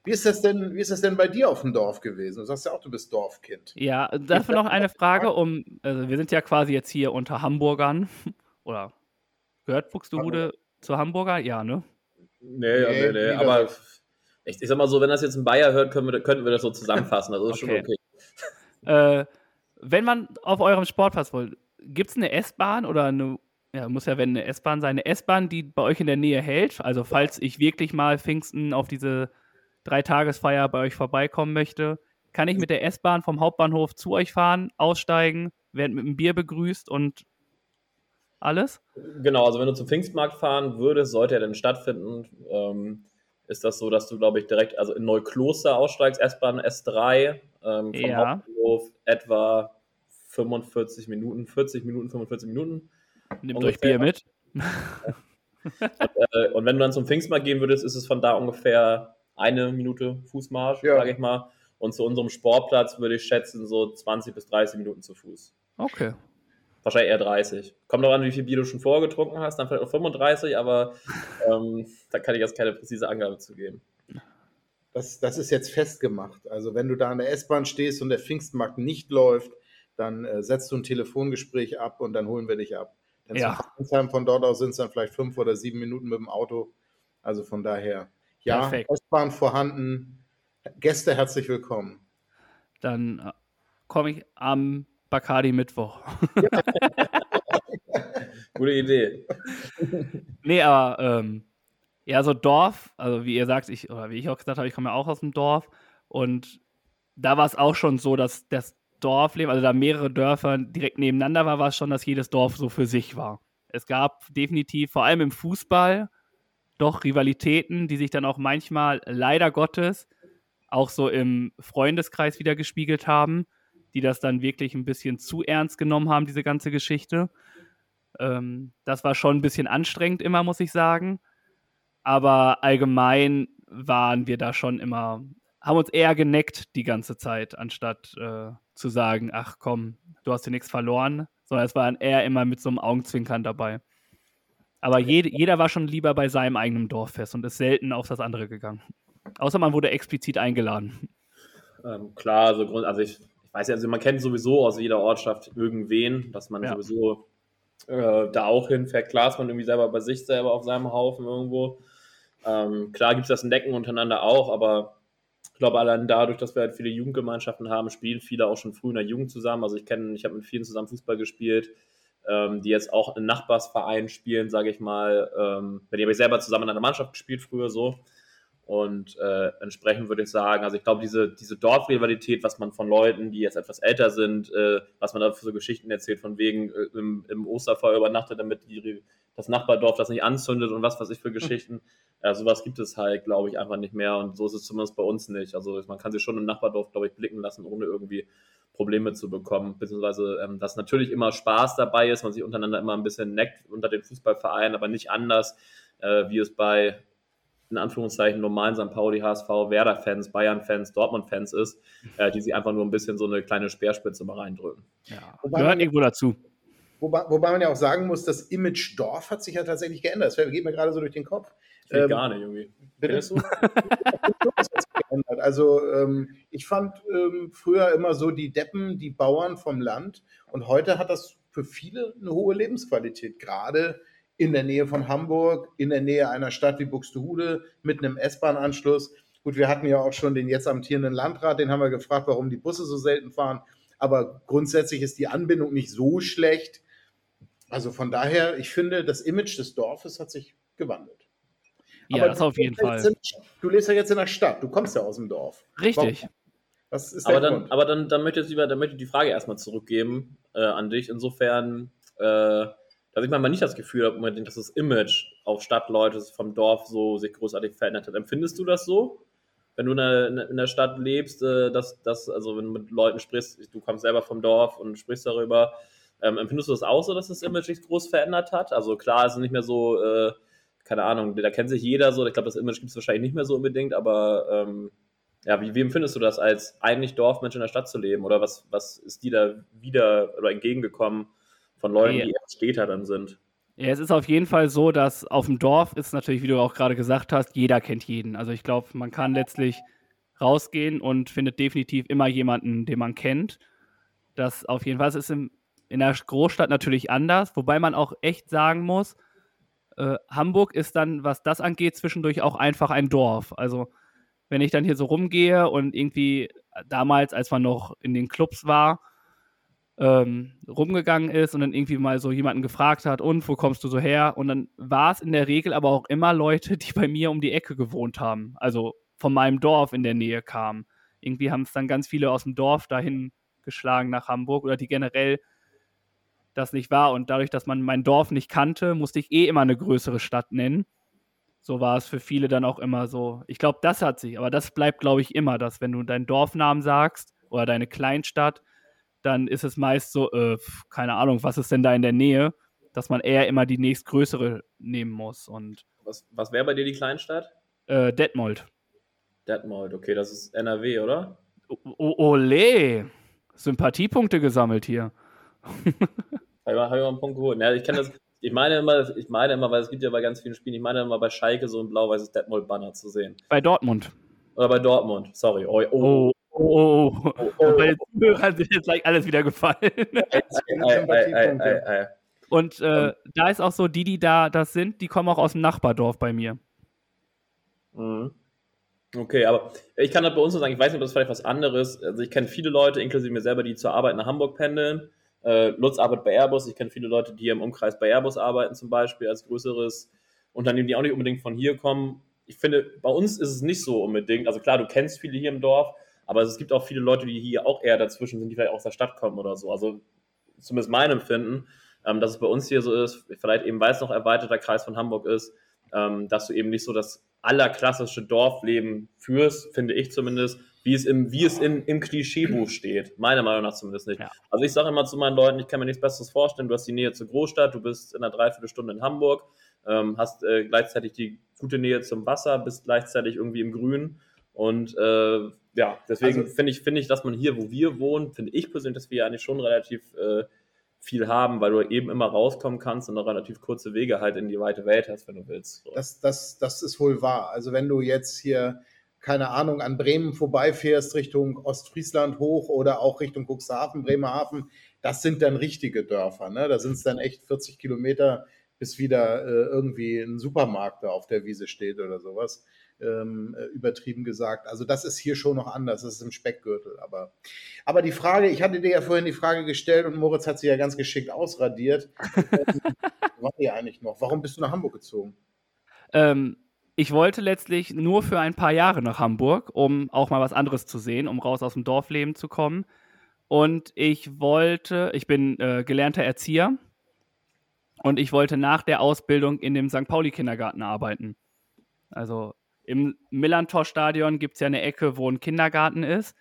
Wie ist das denn, wie ist das denn bei dir auf dem Dorf gewesen? Du sagst ja auch, du bist Dorfkind. Ja, dafür noch eine Frage, um, also wir sind ja quasi jetzt hier unter Hamburgern. Oder gehört Buxtehude zu Hamburger? Ja, ne? Nee, Nee, nee, nee. Aber ich, ich sag mal so, wenn das jetzt ein Bayer hört, können wir, könnten wir das so zusammenfassen. Also ist Okay. schon okay. Äh, wenn man auf eurem Sportplatz wollt, gibt es eine S-Bahn oder eine, ja, muss ja wenn eine S-Bahn sein, eine S-Bahn, die bei euch in der Nähe hält? Also falls ich wirklich mal Pfingsten auf diese Dreitagesfeier bei euch vorbeikommen möchte, kann ich mit der S-Bahn vom Hauptbahnhof zu euch fahren, aussteigen, werden mit einem Bier begrüßt und alles? Genau, also wenn du zum Pfingstmarkt fahren würdest, sollte er denn stattfinden, ähm, ist das so, dass du, glaube ich, direkt also in Neukloster aussteigst, S-Bahn S3, ähm, vom Ja. Hauptbahnhof etwa 45 Minuten, 40 Minuten, 45 Minuten. Nehmt Ungefähr. euch Bier mit. Äh, und wenn du dann zum Pfingstmarkt gehen würdest, ist es von da ungefähr eine Minute Fußmarsch, Ja. sage ich mal. Und zu unserem Sportplatz würde ich schätzen, so 20 bis 30 Minuten zu Fuß. Okay. Wahrscheinlich eher 30. Kommt doch an, wie viel Bier du schon vorgetrunken hast, dann vielleicht auch 35, aber ähm, da kann ich jetzt keine präzise Angabe zu geben. das, das ist jetzt festgemacht. Also wenn du da an der S-Bahn stehst und der Pfingstmarkt nicht läuft, dann äh, setzt du ein Telefongespräch ab und dann holen wir dich ab. Dann Ja. Von dort aus sind es dann vielleicht fünf oder sieben Minuten mit dem Auto. Also von daher, ja, Perfekt. S-Bahn vorhanden. Gäste herzlich willkommen. Dann äh, komme ich am Bacardi Mittwoch. Gute Idee. Nee, aber ähm, ja, so Dorf, also wie ihr sagt, ich, oder wie ich auch gesagt habe, ich komme ja auch aus dem Dorf und da war es auch schon so, dass das Dorfleben, also da mehrere Dörfer direkt nebeneinander war, war es schon, dass jedes Dorf so für sich war. Es gab definitiv, vor allem im Fußball, doch Rivalitäten, die sich dann auch manchmal leider Gottes auch so im Freundeskreis wieder gespiegelt haben, die das dann wirklich ein bisschen zu ernst genommen haben, diese ganze Geschichte. Ähm, das war schon ein bisschen anstrengend immer, muss ich sagen. Aber allgemein waren wir da schon immer, haben uns eher geneckt die ganze Zeit, anstatt äh, zu sagen, ach komm, du hast dir nichts verloren, sondern es waren eher immer mit so einem Augenzwinkern dabei. Aber jede, jeder war schon lieber bei seinem eigenen Dorffest und ist selten auf das andere gegangen. Außer man wurde explizit eingeladen. Ähm, klar, also, Grund, also ich, ich weiß ja, also man kennt sowieso aus jeder Ortschaft irgendwen, dass man Ja. sowieso äh, da auch hinfährt. Klar ist man irgendwie selber bei sich selber auf seinem Haufen irgendwo. Ähm, klar gibt es das Necken untereinander auch, aber ich glaube, allein dadurch, dass wir halt viele Jugendgemeinschaften haben, spielen viele auch schon früh in der Jugend zusammen. Also ich kenne, ich habe mit vielen zusammen Fußball gespielt, ähm, die jetzt auch in Nachbarsvereinen spielen, sage ich mal. Ähm, mit denen habe ich selber zusammen in einer Mannschaft gespielt früher so. Und äh, entsprechend würde ich sagen, also ich glaube, diese, diese Dorfrivalität, was man von Leuten, die jetzt etwas älter sind, äh, was man da für so Geschichten erzählt, von wegen äh, im, im Osterfeuer übernachtet, damit die, das Nachbardorf das nicht anzündet und was weiß ich für Geschichten. Ja, sowas gibt es halt, glaube ich, einfach nicht mehr und so ist es zumindest bei uns nicht. Also man kann sich schon im Nachbardorf, glaube ich, blicken lassen, ohne irgendwie Probleme zu bekommen. Beziehungsweise, ähm, dass natürlich immer Spaß dabei ist, man sich untereinander immer ein bisschen neckt unter den Fußballvereinen, aber nicht anders, äh, wie es bei in Anführungszeichen normalen St. Pauli, HSV, Werder-Fans, Bayern-Fans, Dortmund-Fans ist, äh, die sich einfach nur ein bisschen so eine kleine Speerspitze mal reindrücken. Ja, Wobei gehört man- irgendwo dazu. Wobei, wobei man ja auch sagen muss, das Image Dorf hat sich ja tatsächlich geändert. Das geht mir gerade so durch den Kopf. Ähm, gar nicht irgendwie. Bitte? Du? Also ähm, ich fand ähm, früher immer so die Deppen, die Bauern vom Land und heute hat das für viele eine hohe Lebensqualität, gerade in der Nähe von Hamburg, in der Nähe einer Stadt wie Buxtehude mit einem S-Bahn-Anschluss. Gut, wir hatten ja auch schon den jetzt amtierenden Landrat, den haben wir gefragt, warum die Busse so selten fahren. Aber grundsätzlich ist die Anbindung nicht so schlecht. Also von daher, ich finde, das Image des Dorfes hat sich gewandelt. Ja, Aber das auf jeden Fall. in- Du lebst ja jetzt in der Stadt, du kommst ja aus dem Dorf. Richtig. Was ist der Aber dann, Grund? aber dann, dann möchte ich lieber, dann möchte ich die Frage erstmal zurückgeben äh, an dich. Insofern, äh, dass ich manchmal nicht das Gefühl habe, unbedingt, dass das Image auf Stadtleute vom Dorf so sich großartig verändert hat. Empfindest du das so? Wenn du in der, in der Stadt lebst, äh, dass, dass, also wenn du mit Leuten sprichst, du kommst selber vom Dorf und sprichst darüber, ähm, empfindest du das auch so, dass das Image sich groß verändert hat? Also klar, es ist nicht mehr so, äh, keine Ahnung, da kennt sich jeder so, ich glaube, das Image gibt es wahrscheinlich nicht mehr so unbedingt, aber ähm, ja, wie, wie empfindest du das, als eigentlich Dorfmensch in der Stadt zu leben? Oder was, was ist dir da wieder oder entgegengekommen von Leuten, Ja. die erst Städter dann sind? Ja, es ist auf jeden Fall so, dass auf dem Dorf ist natürlich, wie du auch gerade gesagt hast, jeder kennt jeden. Also ich glaube, man kann letztlich rausgehen und findet definitiv immer jemanden, den man kennt. Das auf jeden Fall ist im, in der Großstadt natürlich anders, wobei man auch echt sagen muss, äh, Hamburg ist dann, was das angeht, zwischendurch auch einfach ein Dorf. Also wenn ich dann hier so rumgehe und irgendwie damals, als man noch in den Clubs war, ähm, rumgegangen ist und dann irgendwie mal so jemanden gefragt hat, und wo kommst du so her? Und dann war es in der Regel aber auch immer Leute, die bei mir um die Ecke gewohnt haben, also von meinem Dorf in der Nähe kamen. Irgendwie haben es dann ganz viele aus dem Dorf dahin geschlagen nach Hamburg oder die generell das nicht war. Und dadurch, dass man mein Dorf nicht kannte, musste ich eh immer eine größere Stadt nennen. So war es für viele dann auch immer so. Ich glaube, das hat sich, aber das bleibt, glaube ich, immer, dass wenn du deinen Dorfnamen sagst oder deine Kleinstadt, dann ist es meist so, äh, keine Ahnung, was ist denn da in der Nähe, dass man eher immer die nächstgrößere nehmen muss. Und Was, was wäre bei dir die Kleinstadt? äh, Detmold. Detmold, okay, das ist NRW, oder? O ole! Sympathiepunkte gesammelt hier. Habe ich, mal- hab ich mal einen Punkt geholt. Ja, ich kenne das, ich meine immer, ich meine immer, weil es gibt ja bei ganz vielen Spielen, ich meine immer bei Schalke so ein blau-weißes Detmold-Banner zu sehen. Bei Dortmund. oder bei Dortmund? Sorry. Oh, Oh, oh, oh. oh. Und bei den Zuhörern sind jetzt gleich alles wieder gefallen. Ei, ei, ei, ei, ei. Und äh, da ist auch so, die, die da das sind, die kommen auch aus dem Nachbardorf bei mir. Mhm. Okay, aber ich kann das bei uns nur sagen, ich weiß nicht, ob das vielleicht was anderes. Also ich kenne viele Leute, inklusive mir selber, die zur Arbeit nach Hamburg pendeln. Äh, Lutz arbeitet bei Airbus. Ich kenne viele Leute, die im Umkreis bei Airbus arbeiten, zum Beispiel als größeres Unternehmen, die auch nicht unbedingt von hier kommen. Ich finde, bei uns ist es nicht so unbedingt. Also klar, du kennst viele hier im Dorf, aber es gibt auch viele Leute, die hier auch eher dazwischen sind, die vielleicht aus der Stadt kommen oder so. Also zumindest mein Empfinden, ähm, dass es bei uns hier so ist, vielleicht eben, weil es noch erweiterter Kreis von Hamburg ist, ähm, dass du eben nicht so das allerklassische Dorfleben führst, finde ich zumindest, wie es im, wie es in, im Klischeebuch steht. Meiner Meinung nach zumindest nicht. Ja. Also ich sage immer zu meinen Leuten, ich kann mir nichts Besseres vorstellen. Du hast die Nähe zur Großstadt, du bist in einer Dreiviertelstunde in Hamburg, ähm, hast äh, gleichzeitig die gute Nähe zum Wasser, bist gleichzeitig irgendwie im Grün. Und äh, ja, deswegen Also- finde ich, finde ich, dass man hier, wo wir wohnen, finde ich persönlich, dass wir eigentlich schon relativ äh, viel haben, weil du eben immer rauskommen kannst und noch relativ kurze Wege halt in die weite Welt hast, wenn du willst. So. Das, das, das ist wohl wahr. Also wenn du jetzt hier, keine Ahnung, an Bremen vorbeifährst, Richtung Ostfriesland hoch oder auch Richtung Cuxhaven, Bremerhaven, das sind dann richtige Dörfer. Ne? Da sind es dann echt 40 Kilometer, bis wieder äh, irgendwie ein Supermarkt da auf der Wiese steht oder sowas. Ähm, äh, übertrieben gesagt. Also das ist hier schon noch anders. Das ist im Speckgürtel. Aber, aber die Frage, ich hatte dir ja vorhin die Frage gestellt und Moritz hat sie ja ganz geschickt ausradiert. Ähm, war die eigentlich noch? Warum bist du nach Hamburg gezogen? Ähm, ich wollte letztlich nur für ein paar Jahre nach Hamburg, um auch mal was anderes zu sehen, um raus aus dem Dorfleben zu kommen. Und ich wollte, ich bin äh, gelernter Erzieher und ich wollte nach der Ausbildung in dem St. Pauli-Kindergarten arbeiten. Also im Millantor-Stadion gibt es ja eine Ecke, wo ein Kindergarten ist.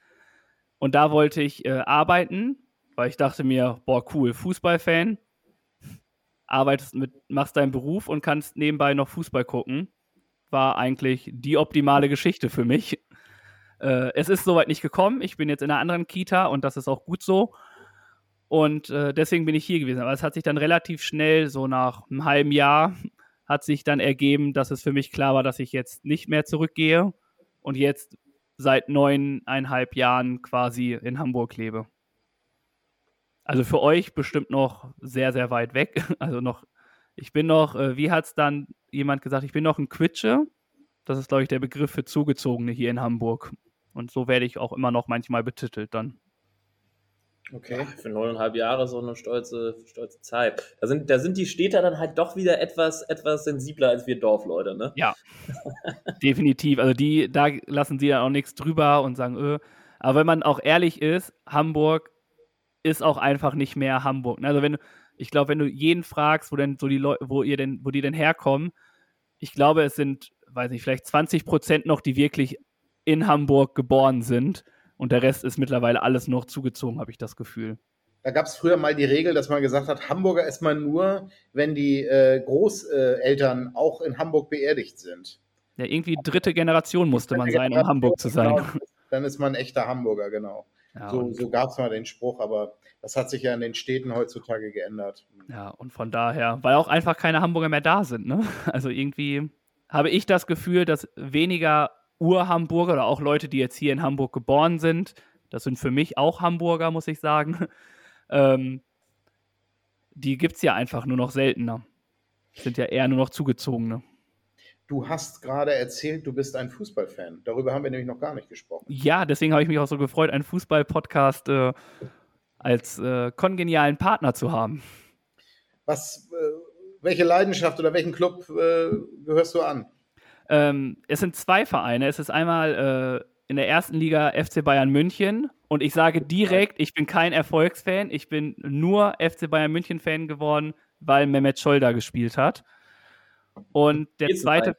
Und da wollte ich äh, arbeiten, weil ich dachte mir, boah, cool, Fußballfan, arbeitest mit, machst deinen Beruf und kannst nebenbei noch Fußball gucken. War eigentlich die optimale Geschichte für mich. Äh, es ist soweit nicht gekommen. Ich bin jetzt in einer anderen Kita und das ist auch gut so. Und äh, deswegen bin ich hier gewesen. Aber es hat sich dann relativ schnell, so nach einem halben Jahr, hat sich dann ergeben, dass es für mich klar war, dass ich jetzt nicht mehr zurückgehe und jetzt seit neuneinhalb Jahren quasi in Hamburg lebe. Also für euch bestimmt noch sehr, sehr weit weg. Also noch, ich bin noch, äh, wie hat es dann jemand gesagt, ich bin noch ein Quitsche. Das ist, glaube ich, der Begriff für Zugezogene hier in Hamburg. Und so werde ich auch immer noch manchmal betitelt dann. Okay. Für neuneinhalb Jahre so eine stolze, stolze Zeit. Da sind, da sind die Städter dann halt doch wieder etwas, etwas sensibler als wir Dorfleute, ne? Ja, definitiv. Also die, da lassen sie ja auch nichts drüber und sagen, öh. Aber wenn man auch ehrlich ist, Hamburg ist auch einfach nicht mehr Hamburg. Also wenn du, ich glaube, wenn du jeden fragst, wo denn so die Leute, wo ihr denn, wo die denn herkommen, ich glaube, es sind, weiß nicht, vielleicht 20 Prozent noch, die wirklich in Hamburg geboren sind. Und der Rest ist mittlerweile alles noch zugezogen, habe ich das Gefühl. Da gab es früher mal die Regel, dass man gesagt hat, Hamburger ist man nur, wenn die äh, Großeltern auch in Hamburg beerdigt sind. Ja, irgendwie dritte Generation musste man sein, um Hamburg zu sein. Genau, Dann ist man ein echter Hamburger, genau. Ja, so so gab es mal den Spruch, aber das hat sich ja in den Städten heutzutage geändert. Ja, und von daher, weil auch einfach keine Hamburger mehr da sind, ne? Also irgendwie habe ich das Gefühl, dass weniger Ur-Hamburger oder auch Leute, die jetzt hier in Hamburg geboren sind, das sind für mich auch Hamburger, muss ich sagen, ähm, die gibt es ja einfach nur noch seltener. Sind ja eher nur noch zugezogene. Du hast gerade erzählt, du bist ein Fußballfan. Darüber haben wir nämlich noch gar nicht gesprochen. Ja, deswegen habe ich mich auch so gefreut, einen Fußball-Podcast äh, als äh, kongenialen Partner zu haben. Was, äh, welche Leidenschaft oder welchen Club äh, gehörst du an? Ähm, es sind zwei Vereine. Es ist einmal äh, in der ersten Liga FC Bayern München. Und ich sage direkt, ich bin kein Erfolgsfan. Ich bin nur FC Bayern München-Fan geworden, weil Mehmet Scholl da gespielt hat. Und der zweite.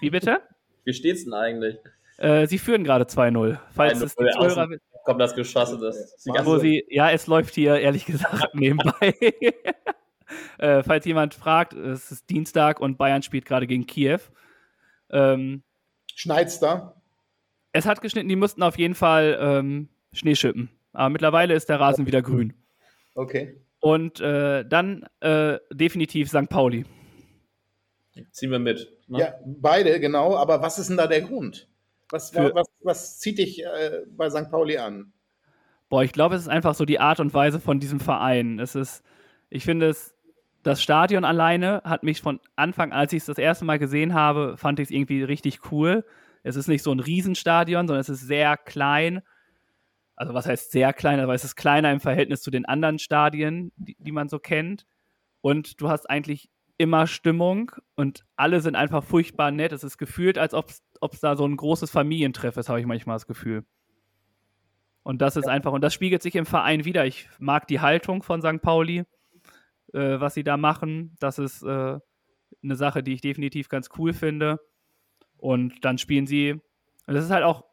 Wie bitte? Wie steht's denn eigentlich? Äh, sie führen gerade 2-0. Falls 2-0, es die Zuhörer. Kommt das Geschosse, das Wo sie, ja, es läuft hier ehrlich gesagt nebenbei. äh, falls jemand fragt, es ist Dienstag und Bayern spielt gerade gegen Kiew. Ähm, Schneit's da? es hat geschnitten, die mussten auf jeden Fall ähm, Schnee schippen. Aber mittlerweile ist der Rasen wieder grün. Okay. Und äh, dann äh, definitiv St. Pauli. ziehen wir mit. Ne? Ja, beide, genau. Aber was ist denn da der Grund? Was, Für- was, was zieht dich äh, bei St. Pauli an? Boah, ich glaube, es ist einfach so die Art und Weise von diesem Verein. Es ist, ich finde es, das Stadion alleine hat mich von Anfang, als ich es das erste Mal gesehen habe, fand ich es irgendwie richtig cool. Es ist nicht so ein Riesenstadion, sondern es ist sehr klein. Also was heißt sehr klein, aber es ist kleiner im Verhältnis zu den anderen Stadien, die, die man so kennt. Und du hast eigentlich immer Stimmung und alle sind einfach furchtbar nett. Es ist gefühlt, als ob es da so ein großes Familientreff ist, habe ich manchmal das Gefühl. Und das ist einfach, und das spiegelt sich im Verein wieder. Ich mag die Haltung von St. Pauli, äh, was sie da machen. Das ist äh, eine Sache, die ich definitiv ganz cool finde. Und dann spielen sie, und das ist halt auch,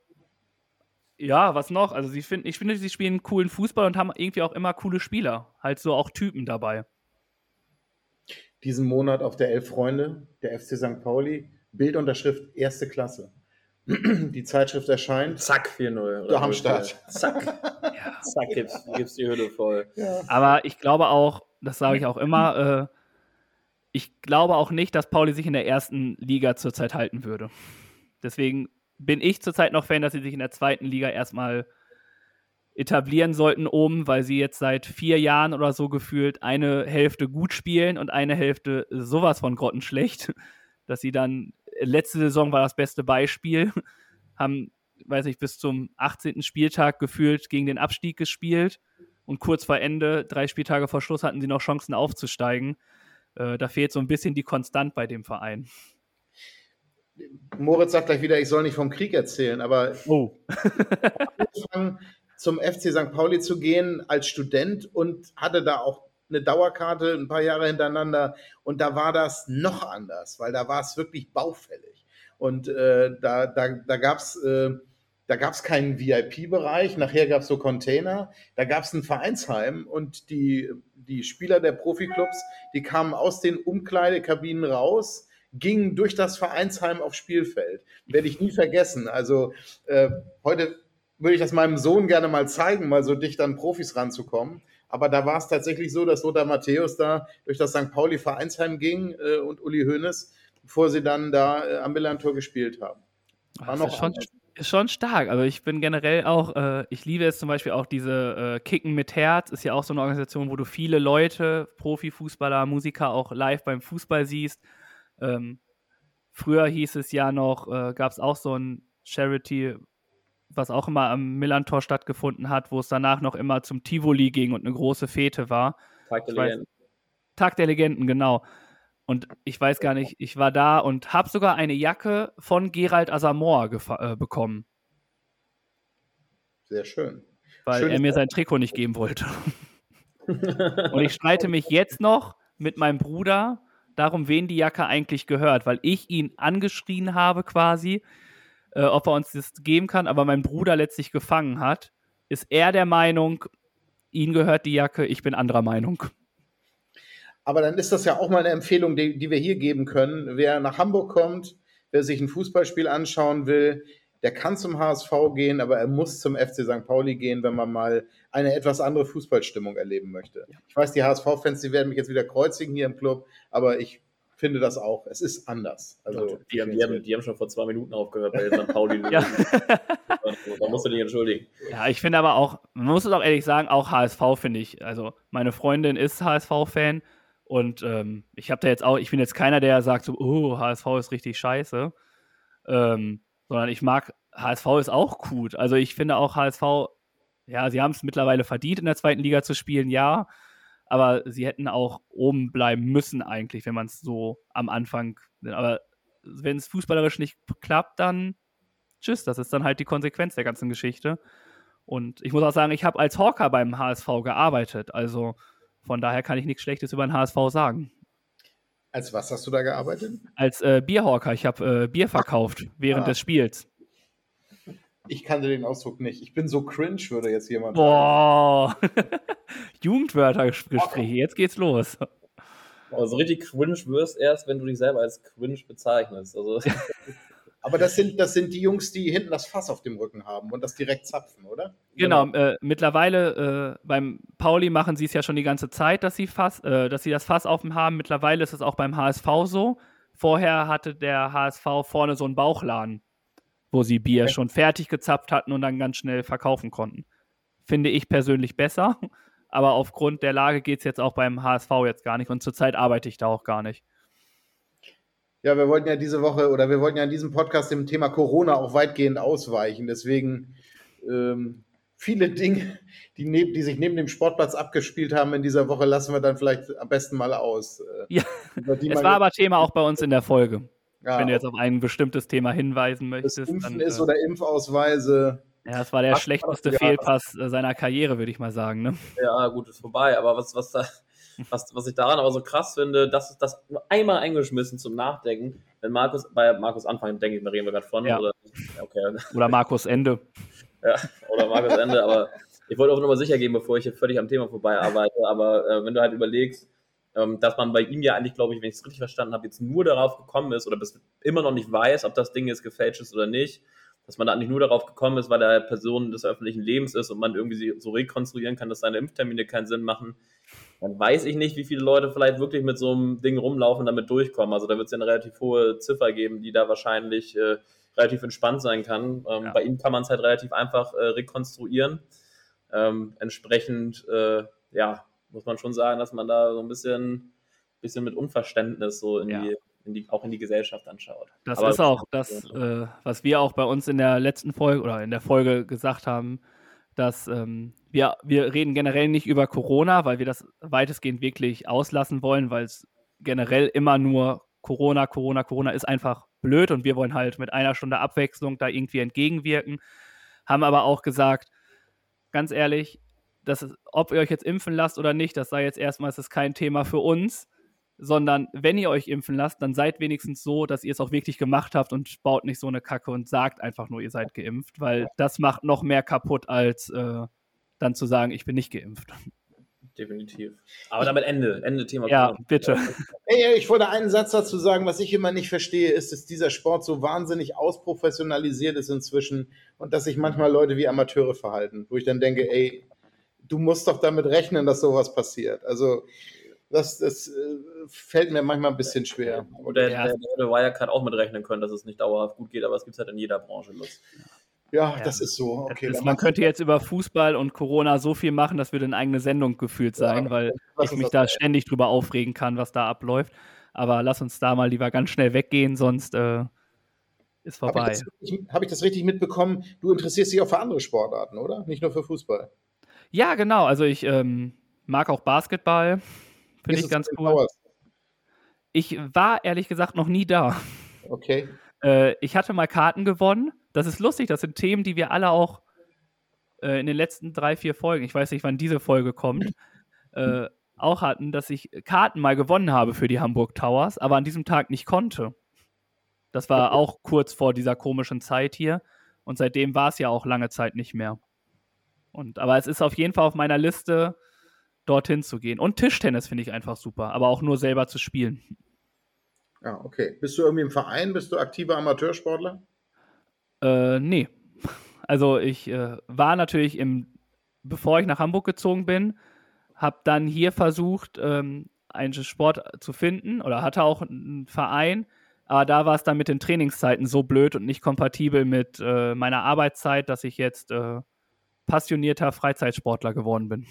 ja, was noch? Also sie finden, ich finde, sie spielen coolen Fußball und haben irgendwie auch immer coole Spieler. Halt so auch Typen dabei. Diesen Monat auf der Elf Freunde, der FC St. Pauli, Bildunterschrift erste Klasse. Die Zeitschrift erscheint. Zack, 4-0. Der Hamstadt. Zack. Zack, gibt's, gibt's die Hütte voll. Ja. Aber ich glaube auch, das sage ich auch immer, äh, ich glaube auch nicht, dass Pauli sich in der ersten Liga zurzeit halten würde. Deswegen bin ich zurzeit noch Fan, dass sie sich in der zweiten Liga erstmal etablieren sollten oben, weil sie jetzt seit vier Jahren oder so gefühlt eine Hälfte gut spielen und eine Hälfte sowas von grottenschlecht, dass sie dann, letzte Saison war das beste Beispiel, haben, weiß nicht, bis zum 18. Spieltag gefühlt gegen den Abstieg gespielt und kurz vor Ende, drei Spieltage vor Schluss, hatten sie noch Chancen aufzusteigen. Äh, da fehlt so ein bisschen die Konstant bei dem Verein. Moritz sagt gleich wieder, ich soll nicht vom Krieg erzählen, aber Oh. angefangen, zum FC St. Pauli zu gehen als Student und hatte da auch eine Dauerkarte ein paar Jahre hintereinander und da war das noch anders, weil da war es wirklich baufällig. Und äh, da, da, da gab es äh, da gab's keinen VIP-Bereich, nachher gab es so Container, da gab es ein Vereinsheim und die, die Spieler der Profiklubs, die kamen aus den Umkleidekabinen raus, gingen durch das Vereinsheim aufs Spielfeld. Werde ich nie vergessen. Also äh, heute würde ich das meinem Sohn gerne mal zeigen, mal so dicht an Profis ranzukommen. Aber da war es tatsächlich so, dass Lothar Matthäus da durch das St. Pauli Vereinsheim ging äh, und Uli Hoeneß, bevor sie dann da äh, am Millantor gespielt haben. War Das noch ist schon, ist schon stark. Also ich bin generell auch, äh, ich liebe es zum Beispiel auch diese äh, Kicken mit Herz, ist ja auch so eine Organisation, wo du viele Leute, Profifußballer, Musiker auch live beim Fußball siehst. Ähm, früher hieß es ja noch, äh, gab es auch so ein Charity, was auch immer am Millantor stattgefunden hat, wo es danach noch immer zum Tivoli ging und eine große Fete war. Tag der Legenden. Tag der Legenden, genau. Und ich weiß gar nicht, ich war da und habe sogar eine Jacke von Gerald Asamoah gefa- äh, bekommen, Sehr schön. weil Schönes er mir sein Trikot nicht geben wollte. Und ich streite mich jetzt noch mit meinem Bruder darum, wen die Jacke eigentlich gehört, weil ich ihn angeschrien habe quasi, äh, ob er uns das geben kann, aber mein Bruder letztlich gefangen hat. Ist er der Meinung, ihm gehört die Jacke, ich bin anderer Meinung. Aber dann ist das ja auch mal eine Empfehlung, die, die wir hier geben können. Wer nach Hamburg kommt, wer sich ein Fußballspiel anschauen will, der kann zum HSV gehen, aber er muss zum FC St. Pauli gehen, wenn man mal eine etwas andere Fußballstimmung erleben möchte. Ich weiß, die HSV-Fans, die werden mich jetzt wieder kreuzigen hier im Club, aber ich finde das auch. Es ist anders. Also, die, haben, die, haben, die haben schon vor zwei Minuten aufgehört bei St. Pauli. Ja. Da musst du dich entschuldigen. Ja, ich finde aber auch, man muss es auch ehrlich sagen, auch HSV finde ich. Also meine Freundin ist HSV-Fan und ähm, ich habe da jetzt auch, ich bin jetzt keiner, der sagt so, oh, HSV ist richtig scheiße. Ähm, sondern ich mag, HSV ist auch gut. Also ich finde auch HSV, ja, sie haben es mittlerweile verdient, in der zweiten Liga zu spielen, ja. Aber sie hätten auch oben bleiben müssen eigentlich, wenn man es so am Anfang. Aber wenn es fußballerisch nicht klappt, dann tschüss, das ist dann halt die Konsequenz der ganzen Geschichte. Und ich muss auch sagen, ich habe als Hawker beim HSV gearbeitet. Also von daher kann ich nichts Schlechtes über den HSV sagen. als was hast du da gearbeitet? Als äh, Bierhawker, ich habe äh, Bier verkauft während Ah. des Spiels. Ich kannte den Ausdruck nicht. Ich bin so cringe, würde jetzt jemand sagen. Boah. Jugendwörtergespräche, jetzt geht's los. Also richtig cringe wirst erst, wenn du dich selber als cringe bezeichnest. Also Aber das sind, das sind die Jungs, die hinten das Fass auf dem Rücken haben und das direkt zapfen, oder? Genau, äh, mittlerweile äh, beim Pauli machen sie es ja schon die ganze Zeit, dass sie, Fass, äh, dass sie das Fass offen haben. Mittlerweile ist es auch beim HSV so. Vorher hatte der HSV vorne so einen Bauchladen. Wo sie Bier schon fertig gezapft hatten und dann ganz schnell verkaufen konnten. Finde ich persönlich besser, aber aufgrund der Lage geht es jetzt auch beim HSV jetzt gar nicht und zurzeit arbeite ich da auch gar nicht. Ja, wir wollten ja diese Woche oder wir wollten ja in diesem Podcast dem Thema Corona auch weitgehend ausweichen. Deswegen ähm, viele Dinge, die, neb, die, sich neben dem Sportplatz abgespielt haben in dieser Woche, lassen wir dann vielleicht am besten mal aus. Äh, ja, es war aber Thema auch bei uns in der Folge. Ja, wenn du jetzt auf ein bestimmtes Thema hinweisen möchtest. Das Impfen dann, ist äh, oder Impfausweise. Ja, das war der schlechteste Fehlpass äh, seiner Karriere, würde ich mal sagen. Ne? Ja, gut, ist vorbei. Aber was, was da was, was ich daran aber so krass finde, das ist das nur einmal eingeschmissen zum Nachdenken. Wenn Markus, bei Markus Anfang, denke ich, da reden wir gerade von. Ja. Oder, okay. oder Markus Ende. Ja, oder Markus Ende, aber ich wollte auch nochmal sicher gehen, bevor ich hier völlig am Thema vorbei arbeite. Aber äh, wenn du halt überlegst, ähm, dass man bei ihm ja eigentlich, glaube ich, wenn ich es richtig verstanden habe, jetzt nur darauf gekommen ist oder bis immer noch nicht weiß, ob das Ding jetzt gefälscht ist oder nicht, dass man da eigentlich nur darauf gekommen ist, weil er Person des öffentlichen Lebens ist und man irgendwie so rekonstruieren kann, dass seine Impftermine keinen Sinn machen dann weiß ich nicht, wie viele Leute vielleicht wirklich mit so einem Ding rumlaufen und damit durchkommen. Also da wird es ja eine relativ hohe Ziffer geben, die da wahrscheinlich äh, relativ entspannt sein kann. Ähm, ja. Bei ihm kann man es halt relativ einfach äh, rekonstruieren. Ähm, entsprechend, äh, ja, muss man schon sagen, dass man da so ein bisschen, bisschen mit Unverständnis so in ja. die die, auch in die Gesellschaft anschaut. Das Aber ist auch das, äh, was wir auch bei uns in der letzten Folge oder in der Folge gesagt haben, dass ähm, wir, wir reden generell nicht über Corona, weil wir das weitestgehend wirklich auslassen wollen, weil es generell immer nur Corona, Corona, Corona ist einfach blöd und wir wollen halt mit einer Stunde Abwechslung da irgendwie entgegenwirken. Haben aber auch gesagt, ganz ehrlich, dass es, ob ihr euch jetzt impfen lasst oder nicht, das sei jetzt erstmal, es ist kein Thema für uns sondern wenn ihr euch impfen lasst, dann seid wenigstens so, dass ihr es auch wirklich gemacht habt und baut nicht so eine Kacke und sagt einfach nur, ihr seid geimpft, weil das macht noch mehr kaputt, als äh, dann zu sagen, ich bin nicht geimpft. Definitiv. Aber damit Ende, Ende Thema. Ja, bitte. Hey, ich wollte einen Satz dazu sagen, was ich immer nicht verstehe, ist, dass dieser Sport so wahnsinnig ausprofessionalisiert ist inzwischen und dass sich manchmal Leute wie Amateure verhalten, wo ich dann denke, ey, du musst doch damit rechnen, dass sowas passiert. Also das, das äh, fällt mir manchmal ein bisschen schwer. Und der, der, der Wirecard auch mitrechnen können, dass es nicht dauerhaft gut geht, aber es gibt es halt in jeder Branche. Lust. Ja, ja, das ist so. Okay, ist, man könnte jetzt über Fußball und Corona so viel machen, das würde eine eigene Sendung gefühlt sein, ja, weil ich mich da ständig drüber aufregen kann, was da abläuft. Aber lass uns da mal lieber ganz schnell weggehen, sonst äh, ist vorbei. Habe ich, hab ich, das richtig mitbekommen? Du interessierst dich auch für andere Sportarten, oder? Nicht nur für Fußball. Ja, genau. Also ich ähm, mag auch Basketball. Finde ich ganz cool. Ich war ehrlich gesagt noch nie da. Okay. Äh, ich hatte mal Karten gewonnen. Das ist lustig, das sind Themen, die wir alle auch äh, in den letzten drei, vier Folgen, ich weiß nicht, wann diese Folge kommt, äh, auch hatten, dass ich Karten mal gewonnen habe für die Hamburg Towers, aber an diesem Tag nicht konnte. Das war auch kurz vor dieser komischen Zeit hier. Und seitdem war es ja auch lange Zeit nicht mehr. Und, aber es ist auf jeden Fall auf meiner Liste, dorthin zu gehen. Und Tischtennis finde ich einfach super, aber auch nur selber zu spielen. Ja, okay. Bist du irgendwie im Verein? Bist du aktiver Amateursportler? Äh, nee. Also ich äh, war natürlich im, bevor ich nach Hamburg gezogen bin, habe dann hier versucht, ähm, einen Sport zu finden oder hatte auch einen Verein, aber da war es dann mit den Trainingszeiten so blöd und nicht kompatibel mit äh, meiner Arbeitszeit, dass ich jetzt äh, passionierter Freizeitsportler geworden bin.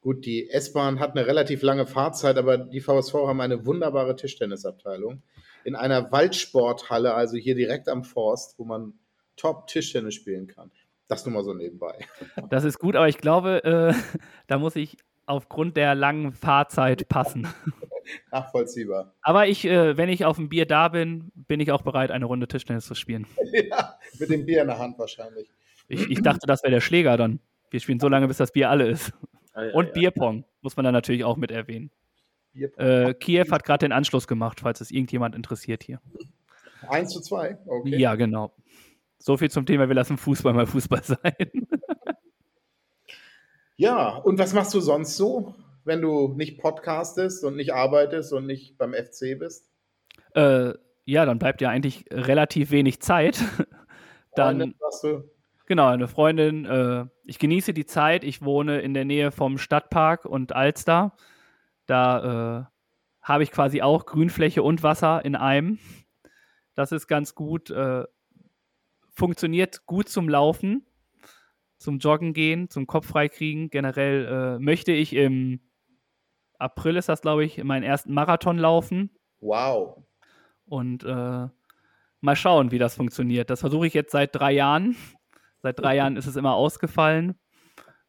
Gut, die S-Bahn hat eine relativ lange Fahrzeit, aber die VSV haben eine wunderbare Tischtennisabteilung in einer Waldsporthalle, also hier direkt am Forst, wo man top Tischtennis spielen kann. Das nur mal so nebenbei. Das ist gut, aber ich glaube, äh, da muss ich aufgrund der langen Fahrzeit passen. Nachvollziehbar. Aber ich, äh, wenn ich auf dem Bier da bin, bin ich auch bereit, eine Runde Tischtennis zu spielen. ja, mit dem Bier in der Hand wahrscheinlich. Ich, ich dachte, das wäre der Schläger dann. Wir spielen so lange, bis das Bier alle ist. Ah, ja, und ja. Bierpong muss man da natürlich auch mit erwähnen. Äh, Kiew hat gerade den Anschluss gemacht, falls es irgendjemand interessiert hier. 1 zu 2, okay. Ja, genau. So viel zum Thema, wir lassen Fußball mal Fußball sein. ja, und was machst du sonst so, wenn du nicht podcastest und nicht arbeitest und nicht beim FC bist? Äh, ja, dann bleibt ja eigentlich relativ wenig Zeit. dann, du? Genau, eine Freundin. Äh, ich genieße die Zeit. Ich wohne in der Nähe vom Stadtpark und Alster. Da äh, habe ich quasi auch Grünfläche und Wasser in einem. Das ist ganz gut. Äh, funktioniert gut zum Laufen, zum Joggen gehen, zum Kopf freikriegen. Generell äh, möchte ich im April ist das, glaube ich, meinen ersten Marathon laufen. Wow. Und äh, mal schauen, wie das funktioniert. Das versuche ich jetzt seit drei Jahren. Seit drei Jahren ist es immer ausgefallen.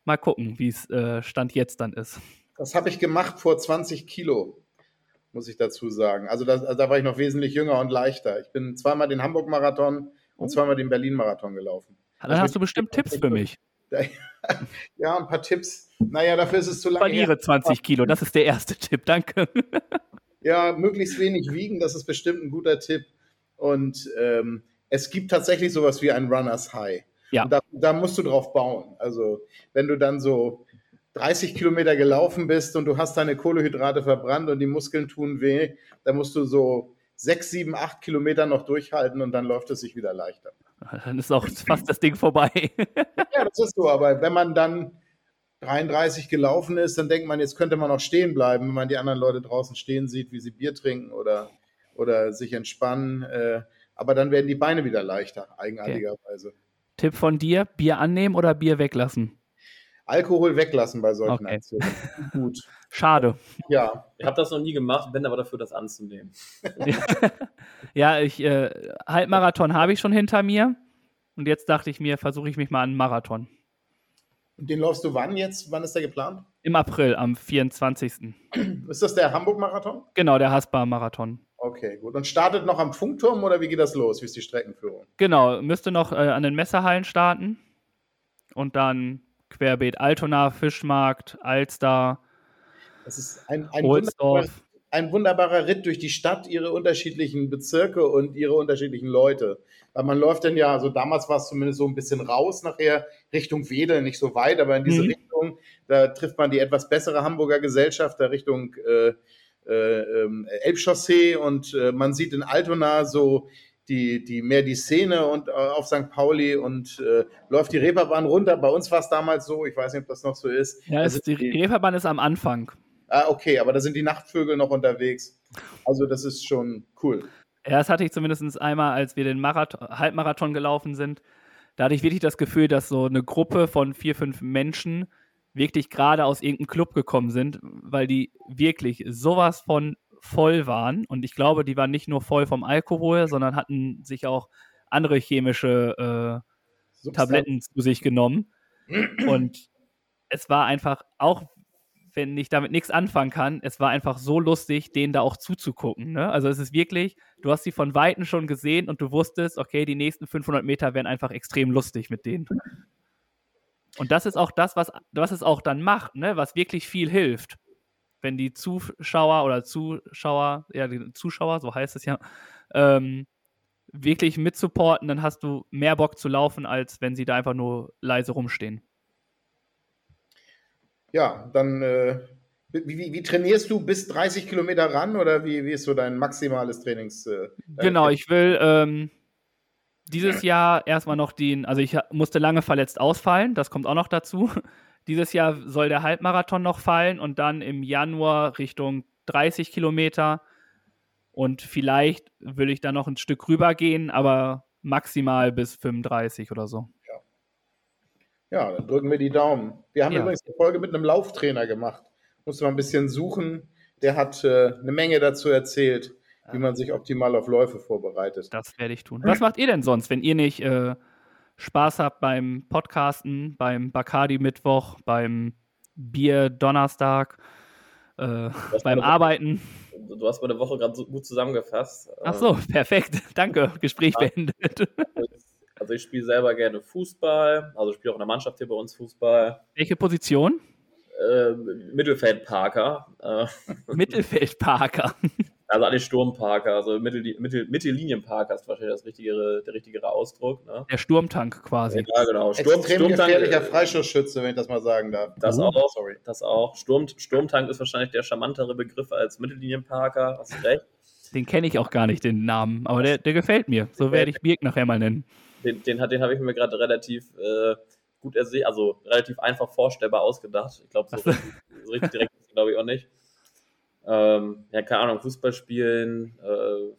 Mal gucken, wie es äh, Stand jetzt dann ist. Das habe ich gemacht vor 20 Kilo, muss ich dazu sagen. Also, das, also da war ich noch wesentlich jünger und leichter. Ich bin zweimal den Hamburg-Marathon und zweimal den Berlin-Marathon gelaufen. Dann also hast du bestimmt Tipps für mich. Ja, ein paar Tipps. Naja, dafür ist es zu lange. Verliere 20 Kilo, das ist der erste Tipp, danke. Ja, möglichst wenig wiegen, das ist bestimmt ein guter Tipp. Und ähm, es gibt tatsächlich sowas wie ein Runners High. Ja. Da, da, musst du drauf bauen. Also, wenn du dann so 30 Kilometer gelaufen bist und du hast deine Kohlehydrate verbrannt und die Muskeln tun weh, dann musst du so sechs, sieben, acht Kilometer noch durchhalten und dann läuft es sich wieder leichter. Dann ist auch fast das Ding vorbei. ja, das ist so. Aber wenn man dann 33 gelaufen ist, dann denkt man, jetzt könnte man auch stehen bleiben, wenn man die anderen Leute draußen stehen sieht, wie sie Bier trinken oder, oder sich entspannen. Äh, aber dann werden die Beine wieder leichter, eigenartigerweise. Okay. Tipp von dir: Bier annehmen oder Bier weglassen? Alkohol weglassen bei solchen okay. Aktionen. Gut. Schade. Ja. Ich habe das noch nie gemacht, bin aber dafür, das anzunehmen. ja, ich äh, Halbmarathon habe ich schon hinter mir. Und jetzt dachte ich mir, versuche ich mich mal an einen Marathon. Und den läufst du wann jetzt? Wann ist der geplant? Im April, am 24. Ist das der Hamburg-Marathon? Genau, der Haspa-Marathon. Okay, gut. Und startet noch am Funkturm oder wie geht das los? Wie ist die Streckenführung? Genau, müsste noch äh, an den Messehallen starten. Und dann querbeet Altona, Fischmarkt, Alster, das ist ein, ein, wunderbarer, ein, wunderbarer, Ritt durch die Stadt, ihre unterschiedlichen Bezirke und ihre unterschiedlichen Leute. Weil man läuft dann ja, also damals war es zumindest so ein bisschen raus nachher, Richtung Wedel, nicht so weit, aber in diese mhm. Richtung, da trifft man die etwas bessere Hamburger Gesellschaft, da Richtung äh, Elbchaussee und äh, man sieht in Altona so die, die mehr die Szene und äh, auf St. Pauli und äh, läuft die Reeperbahn runter. Bei uns war es damals so, ich weiß nicht, ob das noch so ist. Ja, die, die Reeperbahn ist am Anfang. Ah, okay, aber da sind die Nachtvögel noch unterwegs. Also das ist schon cool. Ja, das hatte ich zumindest einmal, als wir den Marathon, Halbmarathon gelaufen sind. Da hatte ich wirklich das Gefühl, dass so eine Gruppe von vier, fünf Menschen wirklich gerade aus irgendeinem Club gekommen sind, weil die wirklich sowas von voll waren. Und ich glaube, die waren nicht nur voll vom Alkohol, sondern hatten sich auch andere chemische äh, Tabletten zu sich genommen. Und es war einfach, auch wenn ich damit nichts anfangen kann, es war einfach so lustig, denen da auch zuzugucken. Ne? Also es ist wirklich, du hast sie von Weitem schon gesehen und du wusstest, okay, die nächsten 500 Meter werden einfach extrem lustig mit denen. Und das ist auch das, was, was es auch dann macht, ne? was wirklich viel hilft wenn die Zuschauer oder Zuschauer, ja, die Zuschauer, so heißt es ja, ähm, wirklich mitsupporten, dann hast du mehr Bock zu laufen, als wenn sie da einfach nur leise rumstehen. Ja, dann äh, wie, wie, wie, trainierst du bis 30 Kilometer ran oder wie, wie ist so dein maximales Trainings? Äh, genau, ich will ähm, dieses Jahr erstmal noch den, also ich musste lange verletzt ausfallen, das kommt auch noch dazu. Dieses Jahr soll der Halbmarathon noch fallen und dann im Januar Richtung 30 Kilometer. Und vielleicht will ich da noch ein Stück rüber gehen, aber maximal bis 35 oder so. Ja, dann drücken wir die Daumen. Wir haben ja. übrigens eine Folge mit einem Lauftrainer gemacht. Musste mal ein bisschen suchen. Der hat äh, eine Menge dazu erzählt, wie man sich optimal auf Läufe vorbereitet. Das werde ich tun. Was macht ihr denn sonst, wenn ihr nicht äh, Spaß habt beim Podcasten, beim Bacardi-Mittwoch, beim Bier-Donnerstag, äh, beim Arbeiten. Du hast meine Woche gerade so gut zusammengefasst. Ach so, perfekt. Danke. Gespräch ja. beendet. Also ich spiele selber gerne Fußball, also ich spiele auch in der Mannschaft hier bei uns Fußball. Welche Position? Äh, Mittelfeldparker. Mittelfeldparker. Also alle Sturmparker, also Mittel, Mittel, Mittellinienparker ist wahrscheinlich das richtigere, der richtigere Ausdruck. Ne? Der Sturmtank quasi. Ja, genau. Sturm, Extrem Sturmtank, gefährlicher Freistoßschütze, wenn ich das mal sagen darf. Das uh, auch, sorry. Das auch. Sturm, Sturmtank ist wahrscheinlich der charmantere Begriff als Mittellinienparker, hast du recht. Den kenne ich auch gar nicht, den Namen, aber der, der gefällt mir. So werde ich Birk nachher mal nennen. Den, den, den habe ich mir gerade relativ äh, gut ersehen, also relativ einfach vorstellbar ausgedacht. Ich glaube, so, so richtig direkt glaube ich auch nicht. Ähm, ja, keine Ahnung, Fußball spielen, äh,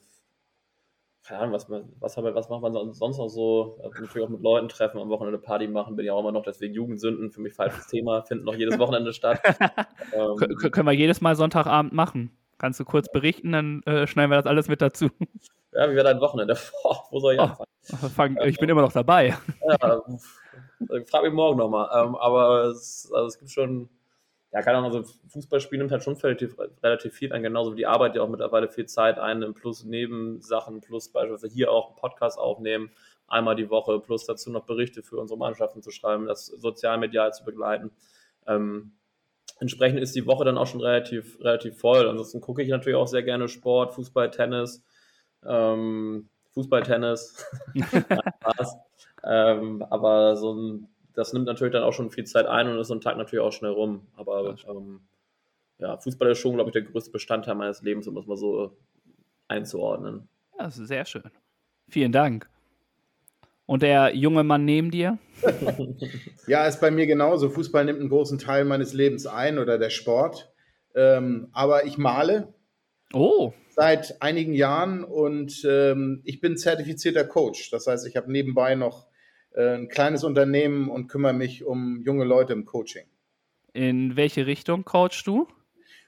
keine Ahnung, was, was, was macht man sonst noch so? Äh, natürlich auch mit Leuten treffen, am Wochenende Party machen, bin ja auch immer noch, deswegen Jugendsünden, für mich falsches Thema, finden noch jedes Wochenende statt. ähm, können wir jedes Mal Sonntagabend machen. Kannst du kurz berichten, dann äh, schneiden wir das alles mit dazu. Ja, wie wäre dein Wochenende? Boah, wo soll ich oh, anfangen? Fang, ich bin immer noch dabei. Ja, frag mich morgen nochmal. Ähm, aber es, also es gibt schon, ja, keine Ahnung, also Fußballspielen nimmt halt schon relativ, relativ viel ein, genauso wie die Arbeit ja auch mittlerweile viel Zeit ein, plus Nebensachen, plus beispielsweise hier auch einen Podcast aufnehmen, einmal die Woche, plus dazu noch Berichte für unsere Mannschaften zu schreiben, das sozialmedial zu begleiten. Ähm, entsprechend ist die Woche dann auch schon relativ, relativ voll. Ansonsten gucke ich natürlich auch sehr gerne Sport, Fußball, Tennis, ähm, Fußball, Tennis. ähm, aber so ein das nimmt natürlich dann auch schon viel Zeit ein und ist so ein Tag natürlich auch schnell rum. Aber ähm, ja, Fußball ist schon, glaube ich, der größte Bestandteil meines Lebens, um das mal so einzuordnen. Ja, das ist sehr schön. Vielen Dank. Und der junge Mann neben dir? ja, ist bei mir genauso. Fußball nimmt einen großen Teil meines Lebens ein oder der Sport. Ähm, aber ich male. Oh. Seit einigen Jahren und ähm, ich bin zertifizierter Coach. Das heißt, ich habe nebenbei noch ein kleines Unternehmen und kümmere mich um junge Leute im Coaching. In welche Richtung coachst du?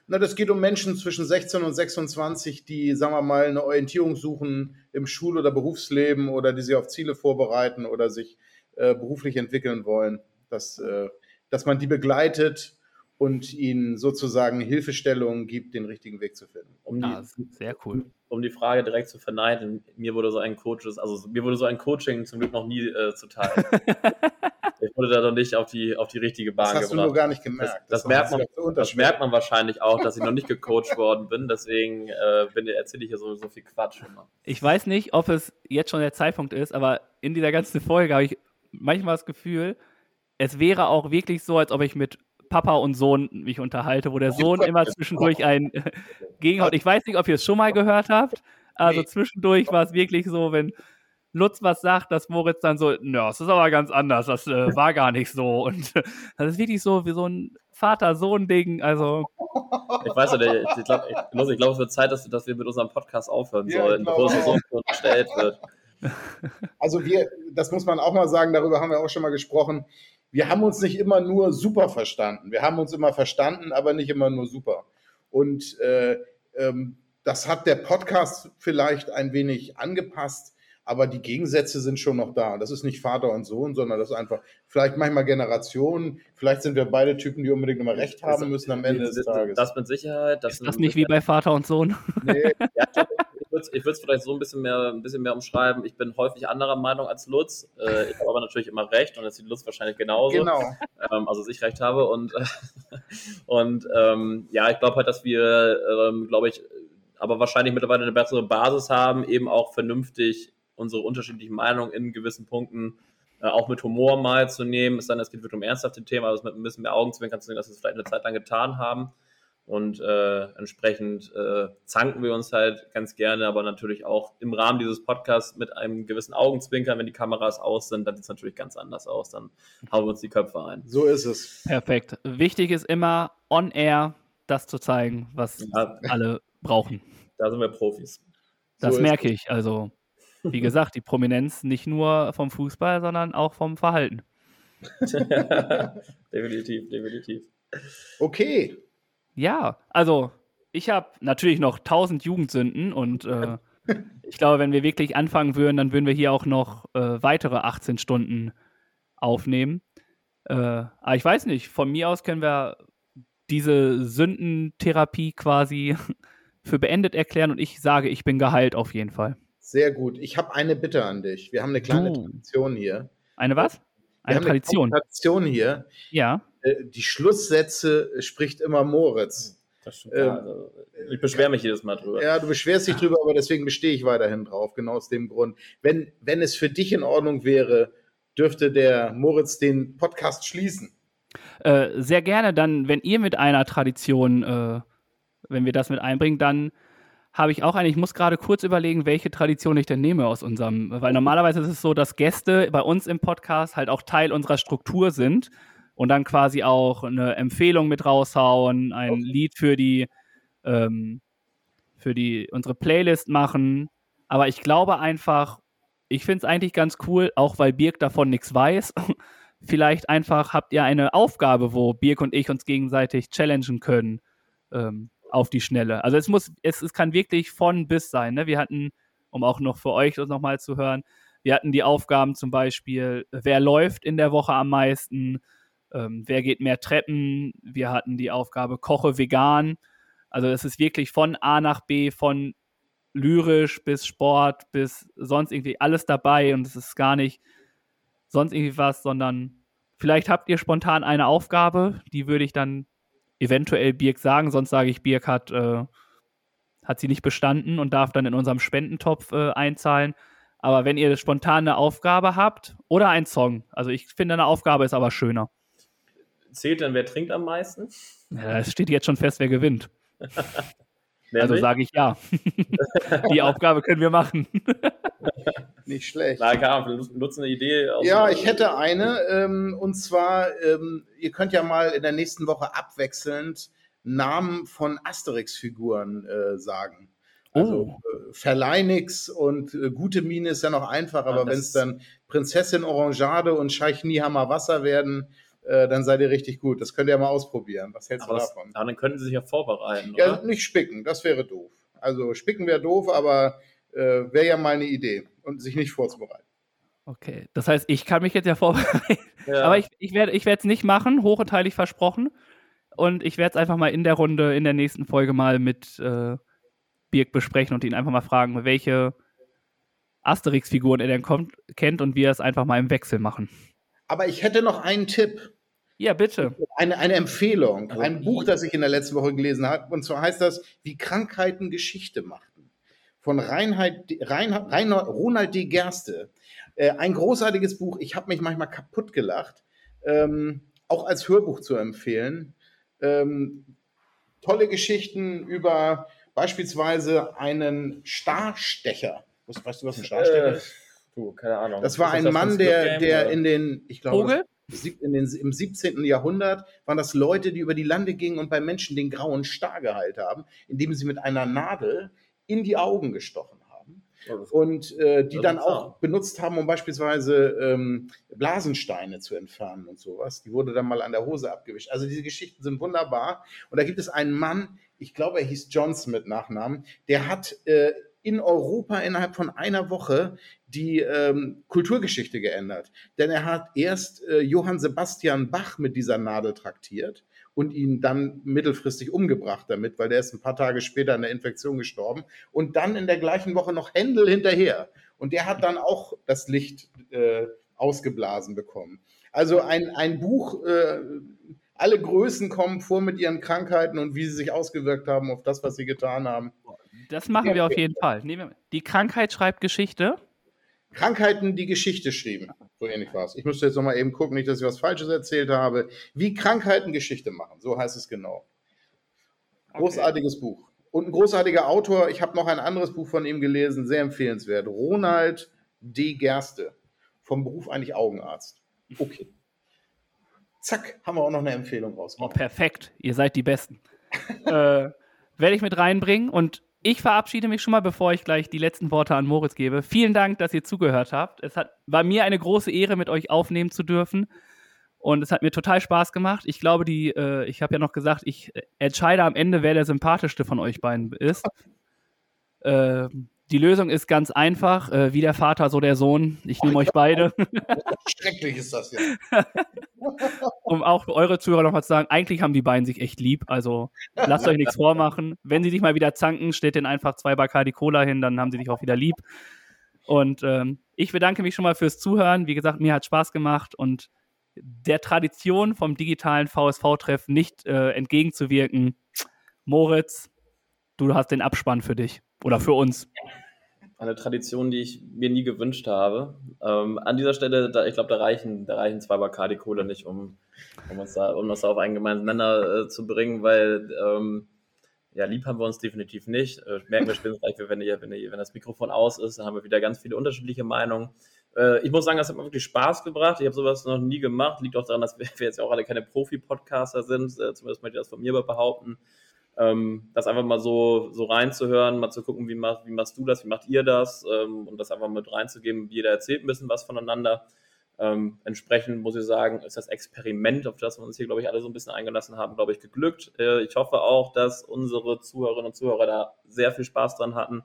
Na, das geht um Menschen zwischen 16 und 26, die, sagen wir mal, eine Orientierung suchen im Schul- oder Berufsleben oder die sich auf Ziele vorbereiten oder sich äh, beruflich entwickeln wollen. Dass, äh, dass man die begleitet und ihnen sozusagen Hilfestellungen gibt, den richtigen Weg zu finden. Um die, ah, sehr cool. Um die Frage direkt zu verneiden, mir wurde so ein Coach, also mir wurde so ein Coaching zum Glück noch nie äh, zuteil. ich wurde da noch nicht auf die, auf die richtige Bahn gebracht. Das hast gebracht. du nur gar nicht gemerkt. Das, das, das merkt, man, das merkt man wahrscheinlich auch, dass ich noch nicht gecoacht worden bin. Deswegen äh, erzähle ich hier so, so viel Quatsch immer. Ich weiß nicht, ob es jetzt schon der Zeitpunkt ist, aber in dieser ganzen Folge habe ich manchmal das Gefühl, es wäre auch wirklich so, als ob ich mit Papa und Sohn mich unterhalte, wo der Sohn immer zwischendurch ein Gegenhaut. Ich weiß nicht, ob ihr es schon mal gehört habt. Also zwischendurch war es wirklich so, wenn Lutz was sagt, dass Moritz dann so, nö, das ist aber ganz anders, das äh, war gar nicht so. Und das ist wirklich so wie so ein Vater-Sohn-Ding. Also. Ich weiß nicht, ich glaube, ich, glaub, es wird Zeit, dass, dass wir mit unserem Podcast aufhören ja, sollen, bevor es so unterstellt wird. Also wir, das muss man auch mal sagen, darüber haben wir auch schon mal gesprochen wir haben uns nicht immer nur super verstanden. Wir haben uns immer verstanden, aber nicht immer nur super. Und äh, ähm, das hat der Podcast vielleicht ein wenig angepasst, aber die Gegensätze sind schon noch da. Das ist nicht Vater und Sohn, sondern das ist einfach vielleicht manchmal Generationen. Vielleicht sind wir beide Typen, die unbedingt immer recht haben müssen am Ende des Tages. Das mit Sicherheit. Das ist das nicht wie bei Vater und Sohn? Nee. ja, würde es vielleicht so ein bisschen, mehr, ein bisschen mehr umschreiben. Ich bin häufig anderer Meinung als Lutz. Äh, ich habe aber natürlich immer recht und das sieht Lutz wahrscheinlich genauso. Genau. Ähm, also, dass ich recht habe. Und, und ähm, ja, ich glaube halt, dass wir, ähm, glaube ich, aber wahrscheinlich mittlerweile eine bessere Basis haben, eben auch vernünftig unsere unterschiedlichen Meinungen in gewissen Punkten äh, auch mit Humor mal zu nehmen. Es dann, es geht wirklich um ernsthafte Themen, also mit ein bisschen mehr Augenzwinkern zu sehen, dass wir es vielleicht eine Zeit lang getan haben. Und äh, entsprechend äh, zanken wir uns halt ganz gerne, aber natürlich auch im Rahmen dieses Podcasts mit einem gewissen Augenzwinkern, wenn die Kameras aus sind, dann sieht es natürlich ganz anders aus. Dann hauen wir uns die Köpfe ein. So ist es. Perfekt. Wichtig ist immer, on air das zu zeigen, was ja. alle brauchen. Da sind wir Profis. Das so merke ich. Also, wie gesagt, die Prominenz nicht nur vom Fußball, sondern auch vom Verhalten. definitiv, definitiv. Okay, ja, also ich habe natürlich noch tausend Jugendsünden und äh, ich glaube, wenn wir wirklich anfangen würden, dann würden wir hier auch noch äh, weitere 18 Stunden aufnehmen. Äh, aber ich weiß nicht, von mir aus können wir diese Sündentherapie quasi für beendet erklären und ich sage, ich bin geheilt auf jeden Fall. Sehr gut. Ich habe eine Bitte an dich. Wir haben eine kleine du. Tradition hier. Eine was? Eine Tradition. Eine Tradition hier. Ja. Äh, die Schlusssätze spricht immer Moritz. Stimmt, ähm, also, ich beschwere mich jedes Mal drüber. Ja, du beschwerst dich drüber, aber deswegen bestehe ich weiterhin drauf, genau aus dem Grund. Wenn, wenn es für dich in Ordnung wäre, dürfte der Moritz den Podcast schließen. Äh, sehr gerne, dann, wenn ihr mit einer Tradition, äh, wenn wir das mit einbringen, dann habe ich auch eine. Ich muss gerade kurz überlegen, welche Tradition ich denn nehme aus unserem, weil normalerweise ist es so, dass Gäste bei uns im Podcast halt auch Teil unserer Struktur sind und dann quasi auch eine Empfehlung mit raushauen, ein okay. Lied für die, ähm, für die unsere Playlist machen. Aber ich glaube einfach, ich finde es eigentlich ganz cool, auch weil Birk davon nichts weiß. Vielleicht einfach habt ihr eine Aufgabe, wo Birk und ich uns gegenseitig challengen können ähm, auf die Schnelle. Also es muss, es, es kann wirklich von bis sein. Ne? Wir hatten, um auch noch für euch das nochmal zu hören, wir hatten die Aufgaben zum Beispiel, wer läuft in der Woche am meisten, ähm, wer geht mehr Treppen. Wir hatten die Aufgabe, koche vegan. Also es ist wirklich von A nach B, von lyrisch bis Sport bis sonst irgendwie alles dabei und es ist gar nicht sonst irgendwie was, sondern vielleicht habt ihr spontan eine Aufgabe, die würde ich dann eventuell Birk sagen, sonst sage ich, Birk hat, äh, hat sie nicht bestanden und darf dann in unserem Spendentopf äh, einzahlen. Aber wenn ihr spontan eine Aufgabe habt oder ein Song, also ich finde, eine Aufgabe ist aber schöner. Zählt dann, wer trinkt am meisten? Ja, es steht jetzt schon fest, wer gewinnt. also sage ich ja. Die Aufgabe können wir machen. Nicht schlecht. Na, klar, nutzen eine Idee. Ja, ich hätte eine. Ähm, und zwar, ähm, ihr könnt ja mal in der nächsten Woche abwechselnd Namen von Asterix-Figuren äh, sagen. Also oh. äh, Verleinix und äh, Gute Mine ist ja noch einfach, aber ja, wenn es dann Prinzessin Orangeade und Scheich Niehammer Wasser werden, äh, dann seid ihr richtig gut. Das könnt ihr ja mal ausprobieren. Was hältst aber du davon? Das, dann könnten sie sich ja vorbereiten. Ja, oder? nicht spicken, das wäre doof. Also spicken wäre doof, aber äh, wäre ja mal eine Idee und sich nicht vorzubereiten. Okay, das heißt, ich kann mich jetzt ja vorbereiten. Ja. Aber ich, ich werde ich es nicht machen, hoch und heilig versprochen. Und ich werde es einfach mal in der Runde, in der nächsten Folge mal mit äh, Birk besprechen und ihn einfach mal fragen, welche Asterix-Figuren er denn kommt, kennt und wir es einfach mal im Wechsel machen. Aber ich hätte noch einen Tipp. Ja, bitte. Eine, eine Empfehlung. Ein Buch, das ich in der letzten Woche gelesen habe. Und zwar heißt das, wie Krankheiten Geschichte machten. Von Reinhard, Reinhard, Reinhard Ronald D. Gerste. Äh, ein großartiges Buch. Ich habe mich manchmal kaputt gelacht. Ähm, auch als Hörbuch zu empfehlen. Ähm, tolle Geschichten über beispielsweise einen Starstecher. Weißt du, was ein Starstecher ist? Äh Du, keine Ahnung. Das war ein das Mann, der, der in den, ich glaube, in den, im 17. Jahrhundert waren das Leute, die über die Lande gingen und bei Menschen den grauen Star geheilt haben, indem sie mit einer Nadel in die Augen gestochen haben. und äh, die dann auch benutzt haben, um beispielsweise ähm, Blasensteine zu entfernen und sowas. Die wurde dann mal an der Hose abgewischt. Also diese Geschichten sind wunderbar. Und da gibt es einen Mann, ich glaube, er hieß Johnson mit Nachnamen, der hat äh, in Europa innerhalb von einer Woche die ähm, Kulturgeschichte geändert. Denn er hat erst äh, Johann Sebastian Bach mit dieser Nadel traktiert und ihn dann mittelfristig umgebracht damit, weil der ist ein paar Tage später an der Infektion gestorben. Und dann in der gleichen Woche noch Händel hinterher. Und der hat dann auch das Licht äh, ausgeblasen bekommen. Also ein, ein Buch, äh, alle Größen kommen vor mit ihren Krankheiten und wie sie sich ausgewirkt haben auf das, was sie getan haben. Das machen wir auf jeden Fall. Die Krankheit schreibt Geschichte. Krankheiten, die Geschichte schrieben. So ähnlich war es. Ich müsste jetzt nochmal eben gucken, nicht, dass ich was Falsches erzählt habe. Wie Krankheiten Geschichte machen. So heißt es genau. Großartiges okay. Buch. Und ein großartiger Autor. Ich habe noch ein anderes Buch von ihm gelesen, sehr empfehlenswert. Ronald D. Gerste. Vom Beruf eigentlich Augenarzt. Okay. Zack, haben wir auch noch eine Empfehlung rausgemacht. Oh, perfekt. Ihr seid die Besten. äh, werde ich mit reinbringen und ich verabschiede mich schon mal, bevor ich gleich die letzten Worte an Moritz gebe. Vielen Dank, dass ihr zugehört habt. Es hat, war mir eine große Ehre, mit euch aufnehmen zu dürfen. Und es hat mir total Spaß gemacht. Ich glaube, die, äh, ich habe ja noch gesagt, ich entscheide am Ende, wer der sympathischste von euch beiden ist. Äh, die Lösung ist ganz einfach, äh, wie der Vater, so der Sohn. Ich nehme euch beide. Schrecklich ist das ja. um auch eure Zuhörer nochmal zu sagen, eigentlich haben die beiden sich echt lieb. Also lasst euch nichts vormachen. Wenn sie sich mal wieder zanken, stellt denen einfach zwei Bacardi Cola hin, dann haben sie dich auch wieder lieb. Und ähm, ich bedanke mich schon mal fürs Zuhören. Wie gesagt, mir hat Spaß gemacht und der Tradition vom digitalen VSV-Treff nicht äh, entgegenzuwirken. Moritz, du hast den Abspann für dich. Oder für uns. Eine Tradition, die ich mir nie gewünscht habe. Ähm, an dieser Stelle, da, ich glaube, da reichen, da reichen zwei Bacardi Cola nicht, um, um, uns da, um das auf einen gemeinsamen Nenner äh, zu bringen, weil ähm, ja, lieb haben wir uns definitiv nicht. Äh, merken wir gleich, wenn, ihr, wenn, ihr, wenn das Mikrofon aus ist, dann haben wir wieder ganz viele unterschiedliche Meinungen. Äh, ich muss sagen, das hat mir wirklich Spaß gebracht. Ich habe sowas noch nie gemacht. Liegt auch daran, dass wir, wir jetzt auch alle keine Profi-Podcaster sind. Äh, zumindest möchte ich das von mir behaupten. Ähm, das einfach mal so, so reinzuhören, mal zu gucken, wie, mach, wie machst du das, wie macht ihr das ähm, und das einfach mit reinzugeben. Jeder erzählt ein bisschen was voneinander. Ähm, entsprechend muss ich sagen, ist das Experiment, auf das wir uns hier, glaube ich, alle so ein bisschen eingelassen haben, glaube ich, geglückt. Äh, ich hoffe auch, dass unsere Zuhörerinnen und Zuhörer da sehr viel Spaß dran hatten,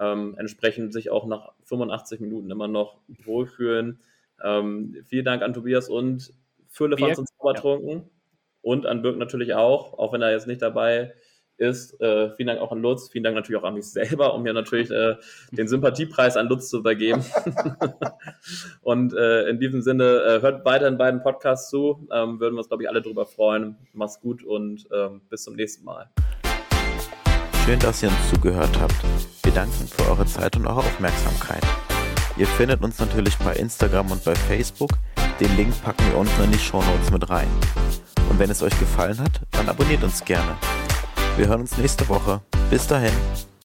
ähm, entsprechend sich auch nach 85 Minuten immer noch wohlfühlen. Ähm, vielen Dank an Tobias und Füllefanz und Zaubertrunken. Ja. Und an Birk natürlich auch, auch wenn er jetzt nicht dabei ist. Äh, vielen Dank auch an Lutz. Vielen Dank natürlich auch an mich selber, um mir natürlich äh, den Sympathiepreis an Lutz zu übergeben. und äh, in diesem Sinne, äh, hört weiter in beiden Podcasts zu. Ähm, würden wir uns, glaube ich, alle drüber freuen. Macht's gut und ähm, bis zum nächsten Mal. Schön, dass ihr uns zugehört habt. Wir danken für eure Zeit und eure Aufmerksamkeit. Ihr findet uns natürlich bei Instagram und bei Facebook. Den Link packen wir unten in die Show Notes mit rein. Wenn es euch gefallen hat, dann abonniert uns gerne. Wir hören uns nächste Woche. Bis dahin.